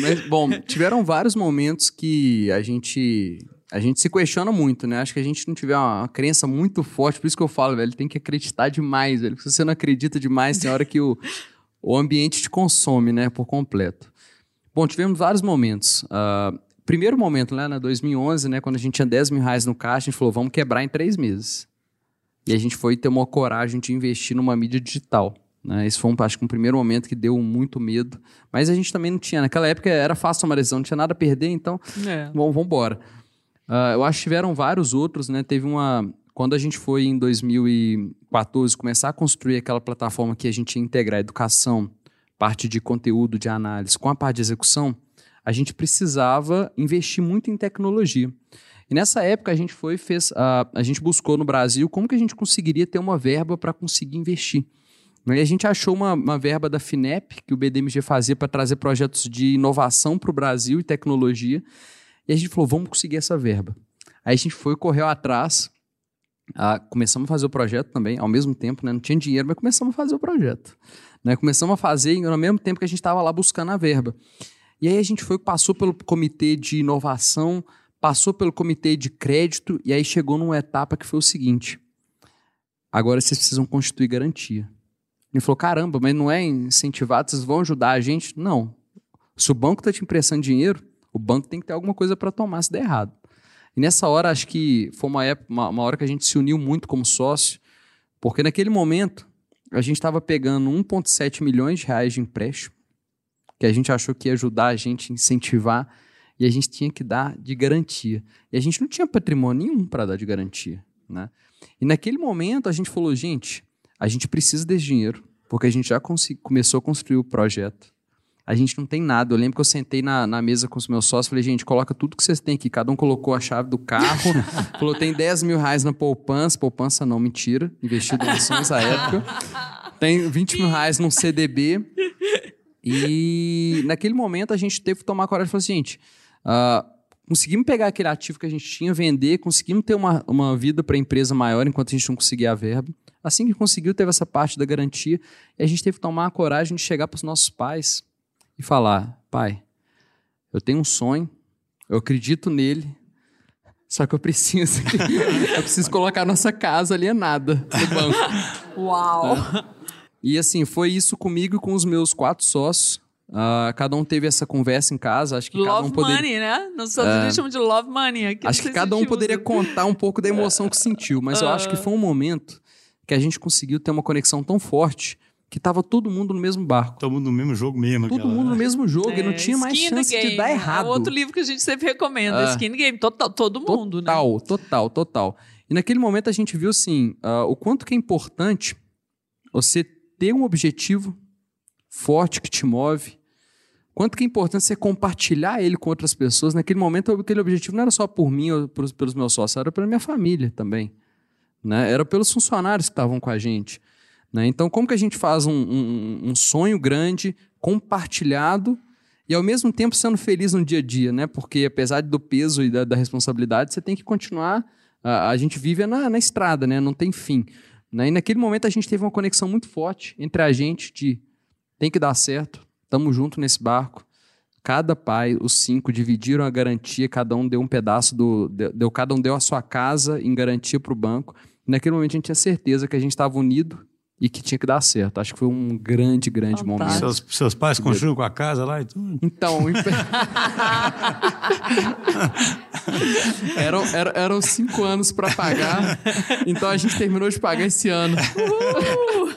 Mas, bom, tiveram vários momentos que a gente a gente se questiona muito, né? Acho que a gente não tiver uma, uma, crença muito forte, por isso que eu falo, velho, tem que acreditar demais, velho. Se você não acredita demais, tem hora que o, o ambiente te consome, né, por completo. Bom, tivemos vários momentos. Uh, primeiro momento, né, na 2011, né, quando a gente tinha 10 mil reais no caixa, a gente falou, vamos quebrar em três meses. E a gente foi ter uma coragem de investir numa mídia digital. Né? Esse foi, um, acho que, um primeiro momento que deu muito medo. Mas a gente também não tinha. Naquela época era fácil tomar decisão, não tinha nada a perder, então é. vamos embora. Uh, eu acho que tiveram vários outros, né? Teve uma. Quando a gente foi em 2014 começar a construir aquela plataforma que a gente ia integrar a educação, parte de conteúdo, de análise, com a parte de execução, a gente precisava investir muito em tecnologia. E nessa época a gente foi fez, uh, a gente buscou no Brasil como que a gente conseguiria ter uma verba para conseguir investir. E a gente achou uma, uma verba da FINEP, que o BDMG fazia para trazer projetos de inovação para o Brasil e tecnologia. E a gente falou, vamos conseguir essa verba. Aí a gente foi, correu atrás, começamos a fazer o projeto também, ao mesmo tempo, né? Não tinha dinheiro, mas começamos a fazer o projeto. Né? Começamos a fazer ao mesmo tempo que a gente estava lá buscando a verba. E aí a gente foi, passou pelo comitê de inovação, passou pelo comitê de crédito, e aí chegou numa etapa que foi o seguinte: agora vocês precisam constituir garantia. Ele falou: caramba, mas não é incentivado, vocês vão ajudar a gente? Não. Se o banco está te emprestando dinheiro, o banco tem que ter alguma coisa para tomar se der errado. E nessa hora, acho que foi uma, época, uma, uma hora que a gente se uniu muito como sócio, porque naquele momento a gente estava pegando 1,7 milhões de reais de empréstimo, que a gente achou que ia ajudar a gente incentivar, e a gente tinha que dar de garantia. E a gente não tinha patrimônio nenhum para dar de garantia. Né? E naquele momento a gente falou, gente, a gente precisa desse dinheiro, porque a gente já começou a construir o projeto a gente não tem nada. Eu lembro que eu sentei na, na mesa com os meus sócios falei, gente, coloca tudo que vocês têm aqui. Cada um colocou a chave do carro, falou, tem 10 mil reais na poupança. Poupança não, mentira. Investido em ações à época. Tem 20 mil reais num CDB. E naquele momento a gente teve que tomar coragem e falar assim, gente, uh, conseguimos pegar aquele ativo que a gente tinha, vender, conseguimos ter uma, uma vida para a empresa maior enquanto a gente não conseguia a verba. Assim que conseguiu, teve essa parte da garantia. E a gente teve que tomar a coragem de chegar para os nossos pais e falar: Pai, eu tenho um sonho, eu acredito nele, só que eu preciso, eu preciso colocar nossa casa alienada no banco. Uau! É. E assim, foi isso comigo e com os meus quatro sócios. Uh, cada um teve essa conversa em casa. Acho que love cada um poderia... money, né? Nos Estados Unidos é... chamam de love money. Aqui acho que cada um poderia contar um pouco da emoção que sentiu, mas uh... eu acho que foi um momento que a gente conseguiu ter uma conexão tão forte que tava todo mundo no mesmo barco. Todo mundo no mesmo jogo mesmo. Todo aquela... mundo no mesmo jogo é, e não tinha mais chance game. de dar errado. É outro livro que a gente sempre recomenda, é. Skin Game, total, todo mundo, né? total, né? Total, total, E naquele momento a gente viu, assim, uh, o quanto que é importante você ter um objetivo forte que te move, quanto que é importante você compartilhar ele com outras pessoas. Naquele momento, aquele objetivo não era só por mim ou pelos, pelos meus sócios, era pela minha família também. Né? Era pelos funcionários que estavam com a gente. Né? Então, como que a gente faz um, um, um, sonho grande, compartilhado e ao mesmo tempo sendo feliz no dia a dia, né? Porque apesar do peso e da, da responsabilidade, você tem que continuar. A, a gente vive na, na, estrada, né? Não tem fim. Né? E naquele momento a gente teve uma conexão muito forte entre a gente de tem que dar certo, Tamo junto nesse barco. Cada pai, os cinco, dividiram a garantia, cada um deu um pedaço do. Deu, cada um deu a sua casa em garantia para o banco. Naquele momento a gente tinha certeza que a gente estava unido e que tinha que dar certo. Acho que foi um grande, grande Fantástico. momento. Seus, seus pais construíram com a casa lá e tudo? Então. eram, eram, eram cinco anos para pagar, então a gente terminou de pagar esse ano. Uhul.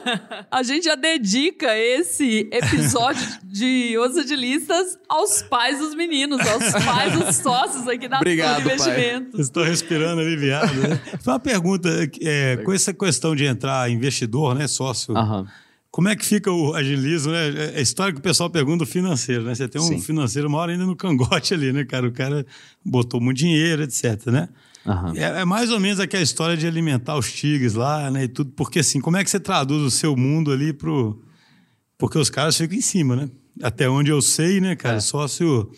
A gente já dedica esse episódio de Osa de Listas aos pais dos meninos, aos pais dos sócios aqui da Obrigado, Investimento. Estou respirando aliviado. Né? Foi uma pergunta, é, com essa questão de entrar investidor, né? Sócio. Como é que fica o agilismo, né? É a história que o pessoal pergunta do financeiro, né? Você tem um Sim. financeiro maior ainda no cangote ali, né, cara? O cara botou muito dinheiro, etc, né? Uhum. É, é, mais ou menos aquela história de alimentar os tigres lá, né? E tudo. Porque assim, como é que você traduz o seu mundo ali pro. Porque os caras ficam em cima, né? Até onde eu sei, né, cara? É. Sócio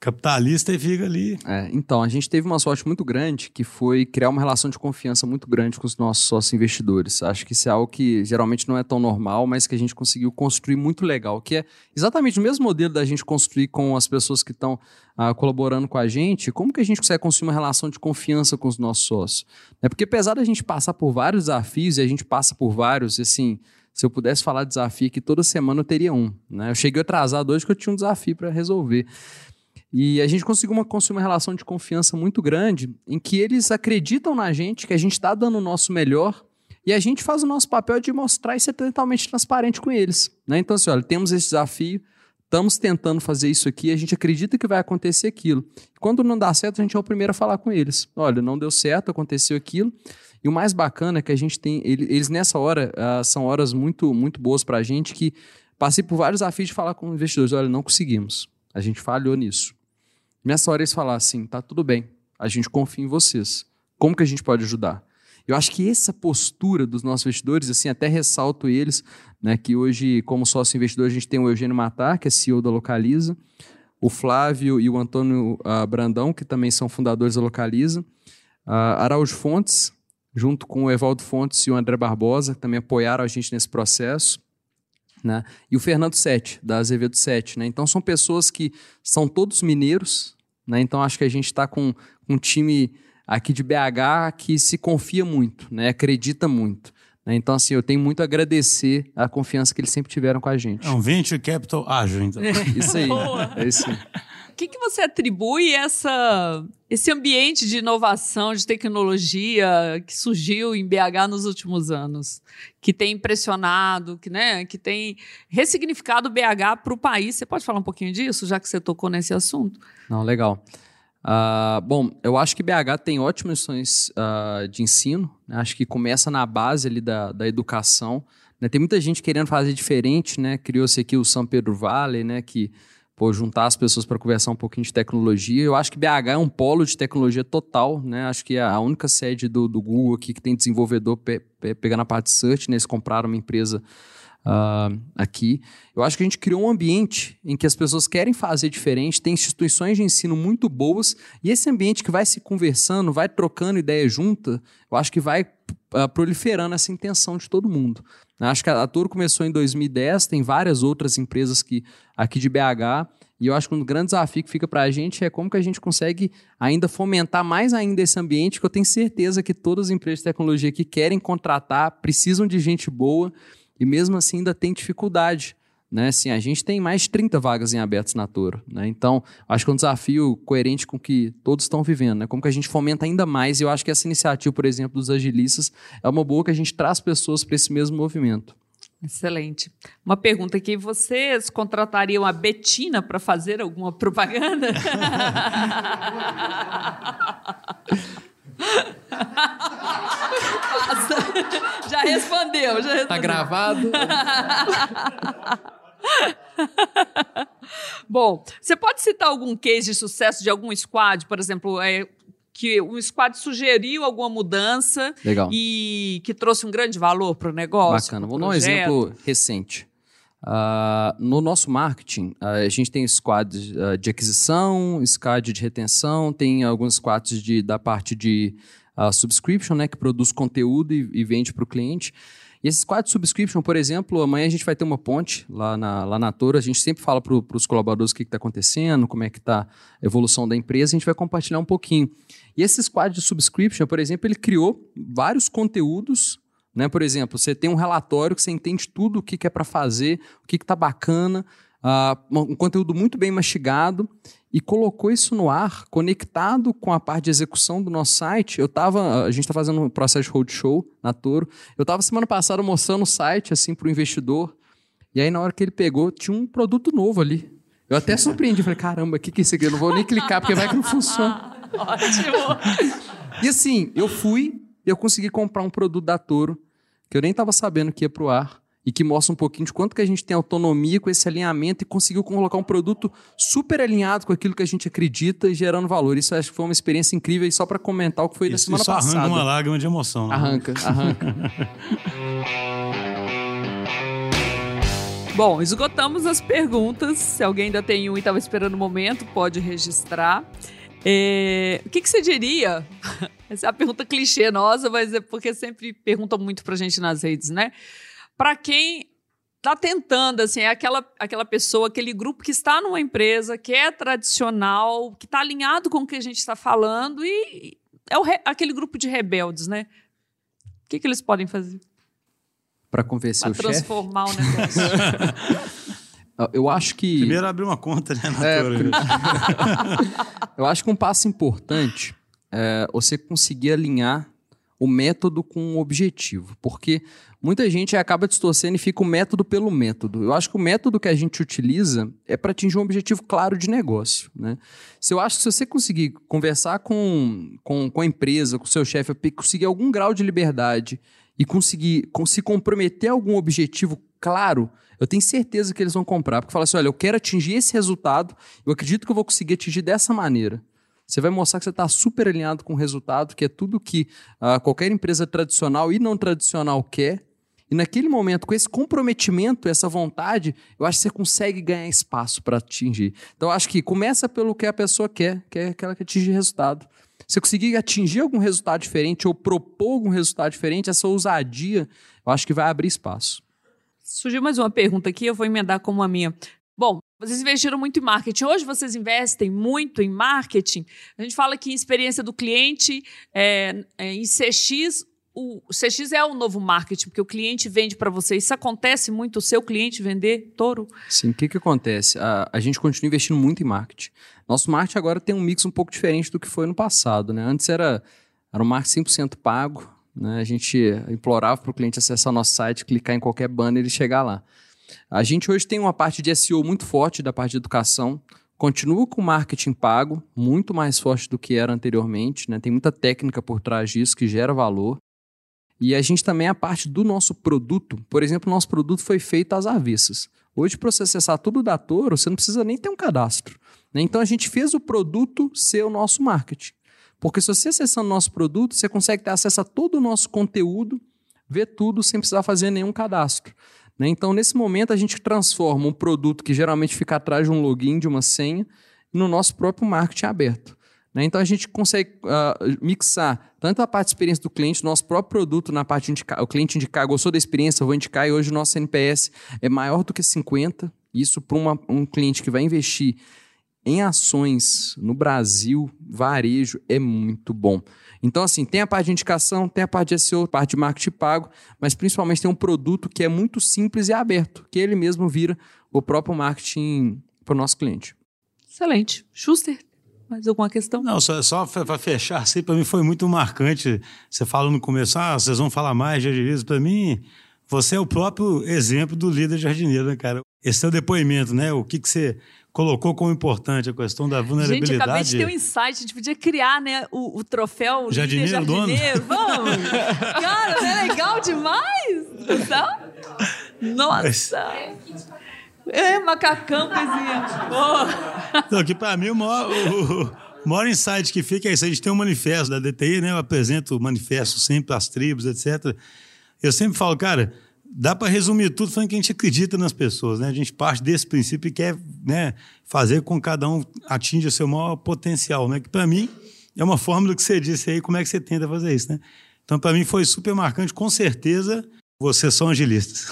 capitalista e fica ali. É, então, a gente teve uma sorte muito grande que foi criar uma relação de confiança muito grande com os nossos sócios investidores. Acho que isso é algo que geralmente não é tão normal, mas que a gente conseguiu construir muito legal, que é exatamente o mesmo modelo da gente construir com as pessoas que estão ah, colaborando com a gente. Como que a gente consegue construir uma relação de confiança com os nossos sócios? É porque apesar da gente passar por vários desafios, e a gente passa por vários, assim, se eu pudesse falar de desafio aqui toda semana eu teria um. Né? Eu cheguei atrasado hoje que eu tinha um desafio para resolver. E a gente conseguiu uma, uma relação de confiança muito grande em que eles acreditam na gente, que a gente está dando o nosso melhor e a gente faz o nosso papel de mostrar e ser totalmente transparente com eles. Né? Então, assim, olha, temos esse desafio, estamos tentando fazer isso aqui, a gente acredita que vai acontecer aquilo. Quando não dá certo, a gente é o primeiro a falar com eles. Olha, não deu certo, aconteceu aquilo. E o mais bacana é que a gente tem, eles nessa hora, uh, são horas muito, muito boas para a gente, que passei por vários desafios de falar com investidores, olha, não conseguimos, a gente falhou nisso. Nessa hora eles falar assim, tá tudo bem, a gente confia em vocês. Como que a gente pode ajudar? Eu acho que essa postura dos nossos investidores, assim, até ressalto eles, né, que hoje, como sócio investidor, a gente tem o Eugênio Matar, que é CEO da Localiza, o Flávio e o Antônio uh, Brandão, que também são fundadores da Localiza, uh, Araújo Fontes, junto com o Evaldo Fontes e o André Barbosa, que também apoiaram a gente nesse processo, né? E o Fernando Sete, da Azevedo Sete. Né? Então, são pessoas que são todos mineiros. Né? Então, acho que a gente está com um time aqui de BH que se confia muito, né? acredita muito. Né? Então, assim, eu tenho muito a agradecer a confiança que eles sempre tiveram com a gente. É um venture capital ágil, então. isso aí. É isso aí. Que, que você atribui essa, esse ambiente de inovação, de tecnologia que surgiu em BH nos últimos anos? Que tem impressionado, que, né, que tem ressignificado BH para o país. Você pode falar um pouquinho disso, já que você tocou nesse assunto? Não, legal. Uh, bom, eu acho que BH tem ótimas ações uh, de ensino. Né? Acho que começa na base ali da, da educação. Né? Tem muita gente querendo fazer diferente, né? Criou-se aqui o São Pedro Valley, né? Que pô, juntar as pessoas para conversar um pouquinho de tecnologia. Eu acho que BH é um polo de tecnologia total, né? Acho que é a única sede do, do Google aqui que tem desenvolvedor pe, pe, pegando a parte de search, né? Eles compraram uma empresa uh, aqui. Eu acho que a gente criou um ambiente em que as pessoas querem fazer diferente, tem instituições de ensino muito boas, e esse ambiente que vai se conversando, vai trocando ideia junta, eu acho que vai uh, proliferando essa intenção de todo mundo. Acho que a Toro começou em 2010, tem várias outras empresas que aqui de BH, e eu acho que um grande desafio que fica para a gente é como que a gente consegue ainda fomentar mais ainda esse ambiente, que eu tenho certeza que todas as empresas de tecnologia que querem contratar precisam de gente boa, e mesmo assim ainda tem dificuldade. Né? Assim, a gente tem mais de 30 vagas em abertos na Toro. Né? Então, acho que é um desafio coerente com o que todos estão vivendo. Né? Como que a gente fomenta ainda mais, e eu acho que essa iniciativa, por exemplo, dos agilistas, é uma boa que a gente traz pessoas para esse mesmo movimento. Excelente. Uma pergunta aqui: vocês contratariam a Betina para fazer alguma propaganda? já respondeu, já respondeu. Tá gravado? Bom, você pode citar algum case de sucesso de algum squad, por exemplo, é, que um squad sugeriu alguma mudança Legal. e que trouxe um grande valor para o negócio? Bacana. Vou dar um exemplo recente. Uh, no nosso marketing, uh, a gente tem squads uh, de aquisição, squad de retenção, tem alguns squads de, da parte de subscription, né, que produz conteúdo e, e vende para o cliente. E esses quadros de subscription, por exemplo, amanhã a gente vai ter uma ponte lá na, lá na Toro. A gente sempre fala para os colaboradores o que está acontecendo, como é que está a evolução da empresa. A gente vai compartilhar um pouquinho. E esses quadros de subscription, por exemplo, ele criou vários conteúdos né? Por exemplo, você tem um relatório que você entende tudo o que, que é para fazer, o que está bacana, uh, um conteúdo muito bem mastigado e colocou isso no ar, conectado com a parte de execução do nosso site. Eu tava, a gente está fazendo um processo de roadshow na Toro. Eu estava semana passada mostrando o site assim para o investidor. E aí, na hora que ele pegou, tinha um produto novo ali. Eu até surpreendi, falei, caramba, o que, que é isso aqui? Eu não vou nem clicar, porque vai que não funciona. Ótimo! E assim, eu fui, eu consegui comprar um produto da Toro, que eu nem estava sabendo que ia para o ar e que mostra um pouquinho de quanto que a gente tem autonomia com esse alinhamento e conseguiu colocar um produto super alinhado com aquilo que a gente acredita e gerando valor. Isso acho que foi uma experiência incrível e só para comentar o que foi isso, na semana isso passada. arranca uma lágrima de emoção. Né? Arranca, arranca. Bom, esgotamos as perguntas. Se alguém ainda tem um e estava esperando o momento, pode registrar. É, o que, que, você diria? Essa é a pergunta clichê nossa, mas é porque sempre perguntam muito pra gente nas redes, né? Para quem está tentando, assim, é aquela, aquela pessoa, aquele grupo que está numa empresa, que é tradicional, que está alinhado com o que a gente está falando e é re, aquele grupo de rebeldes, né? O que, que eles podem fazer? Para convencer pra o chefe? transformar chef? o negócio. Eu acho que. Primeiro abrir uma conta, né? É, eu acho que um passo importante é você conseguir alinhar o método com o objetivo. Porque muita gente acaba distorcendo e fica o método pelo método. Eu acho que o método que a gente utiliza é para atingir um objetivo claro de negócio. Né? Se eu acho que se você conseguir conversar com, com, com a empresa, com o seu chefe, conseguir algum grau de liberdade e conseguir com, se comprometer a algum objetivo claro, eu tenho certeza que eles vão comprar. Porque fala assim: olha, eu quero atingir esse resultado, eu acredito que eu vou conseguir atingir dessa maneira. Você vai mostrar que você está super alinhado com o resultado, que é tudo que uh, qualquer empresa tradicional e não tradicional quer. E naquele momento, com esse comprometimento, essa vontade, eu acho que você consegue ganhar espaço para atingir. Então, eu acho que começa pelo que a pessoa quer, que é aquela que atinge resultado. Se eu conseguir atingir algum resultado diferente ou propor algum resultado diferente, essa ousadia, eu acho que vai abrir espaço. Surgiu mais uma pergunta aqui, eu vou emendar como a minha. Bom, vocês investiram muito em marketing. Hoje vocês investem muito em marketing. A gente fala que experiência do cliente, é, é, em CX, o CX é o novo marketing, porque o cliente vende para você. Isso acontece muito, o seu cliente vender touro? Sim, o que, que acontece? A, a gente continua investindo muito em marketing. Nosso marketing agora tem um mix um pouco diferente do que foi no passado. Né? Antes era, era um marketing 100% pago. Né? A gente implorava para o cliente acessar nosso site, clicar em qualquer banner e chegar lá. A gente hoje tem uma parte de SEO muito forte da parte de educação. Continua com marketing pago, muito mais forte do que era anteriormente. Né? Tem muita técnica por trás disso que gera valor. E a gente também, a parte do nosso produto, por exemplo, nosso produto foi feito às avessas. Hoje, para você acessar tudo da Toro, você não precisa nem ter um cadastro. Né? Então, a gente fez o produto ser o nosso marketing. Porque se você acessando o nosso produto, você consegue ter acesso a todo o nosso conteúdo, ver tudo sem precisar fazer nenhum cadastro. Né? Então, nesse momento, a gente transforma um produto que geralmente fica atrás de um login, de uma senha, no nosso próprio marketing aberto. Né? Então a gente consegue uh, mixar tanto a parte de experiência do cliente, nosso próprio produto na parte de indicar, o cliente indicar, gostou da experiência, eu vou indicar, e hoje o nosso NPS é maior do que 50. Isso para um cliente que vai investir em ações no Brasil, varejo, é muito bom. Então, assim, tem a parte de indicação, tem a parte de SEO, parte de marketing pago, mas principalmente tem um produto que é muito simples e aberto, que ele mesmo vira o próprio marketing para o nosso cliente. Excelente. Schuster, mais alguma questão? Não, só, só para fechar, assim, para mim foi muito marcante. Você falou no começo, ah, vocês vão falar mais de jardinismo. Para mim, você é o próprio exemplo do líder jardineiro, né, cara? Esse é o depoimento, né? O que, que você colocou como importante a questão da vulnerabilidade. Gente, acabei de ter um insight, a gente podia criar, né, o, o troféu jardineiro, jardineiro. Dono. Vamos! Cara, não é legal demais? Então, nossa! É, macacão, coisinha. Oh. Então, que para mim o maior, o, o maior insight que fica é isso. A gente tem um manifesto da DTI, né? Eu apresento o manifesto sempre às tribos, etc. Eu sempre falo, cara, dá para resumir tudo falando que a gente acredita nas pessoas, né? A gente parte desse princípio e quer né, fazer com que cada um atinja seu maior potencial, né? Que para mim é uma fórmula que você disse aí, como é que você tenta fazer isso, né? Então, para mim foi super marcante, com certeza Vocês são agilistas.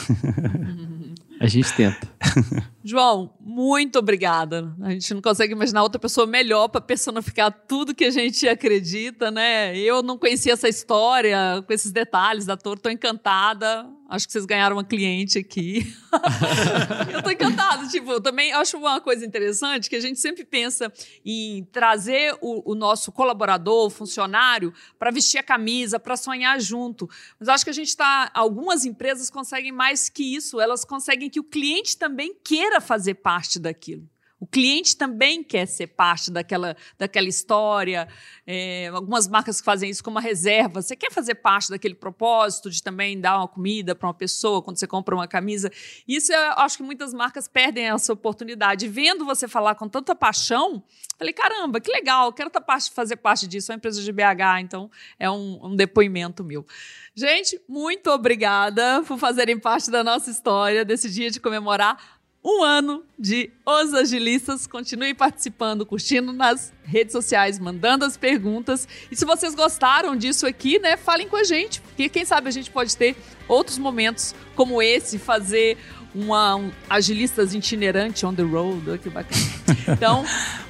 A gente tenta. João, muito obrigada. A gente não consegue imaginar outra pessoa melhor para personificar tudo que a gente acredita, né? Eu não conhecia essa história com esses detalhes da Toro, estou encantada. Acho que vocês ganharam uma cliente aqui. eu estou encantada. Tipo, eu também acho uma coisa interessante que a gente sempre pensa em trazer o, o nosso colaborador, funcionário, para vestir a camisa, para sonhar junto. Mas acho que a gente está. Algumas empresas conseguem mais que isso. Elas conseguem que o cliente também queira fazer parte daquilo. O cliente também quer ser parte daquela, daquela história. É, algumas marcas que fazem isso como uma reserva. Você quer fazer parte daquele propósito de também dar uma comida para uma pessoa quando você compra uma camisa. Isso eu acho que muitas marcas perdem essa oportunidade. Vendo você falar com tanta paixão, falei: caramba, que legal, quero tá fazer parte disso. É uma empresa de BH, então é um, um depoimento meu. Gente, muito obrigada por fazerem parte da nossa história, desse dia de comemorar um ano de Os Agilistas. Continue participando, curtindo nas redes sociais, mandando as perguntas. E se vocês gostaram disso aqui, né, falem com a gente, porque quem sabe a gente pode ter outros momentos como esse, fazer uma um agilistas itinerante on the road, que bacana. Então,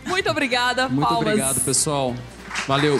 muito obrigada, Muito palmas. obrigado, pessoal. Valeu.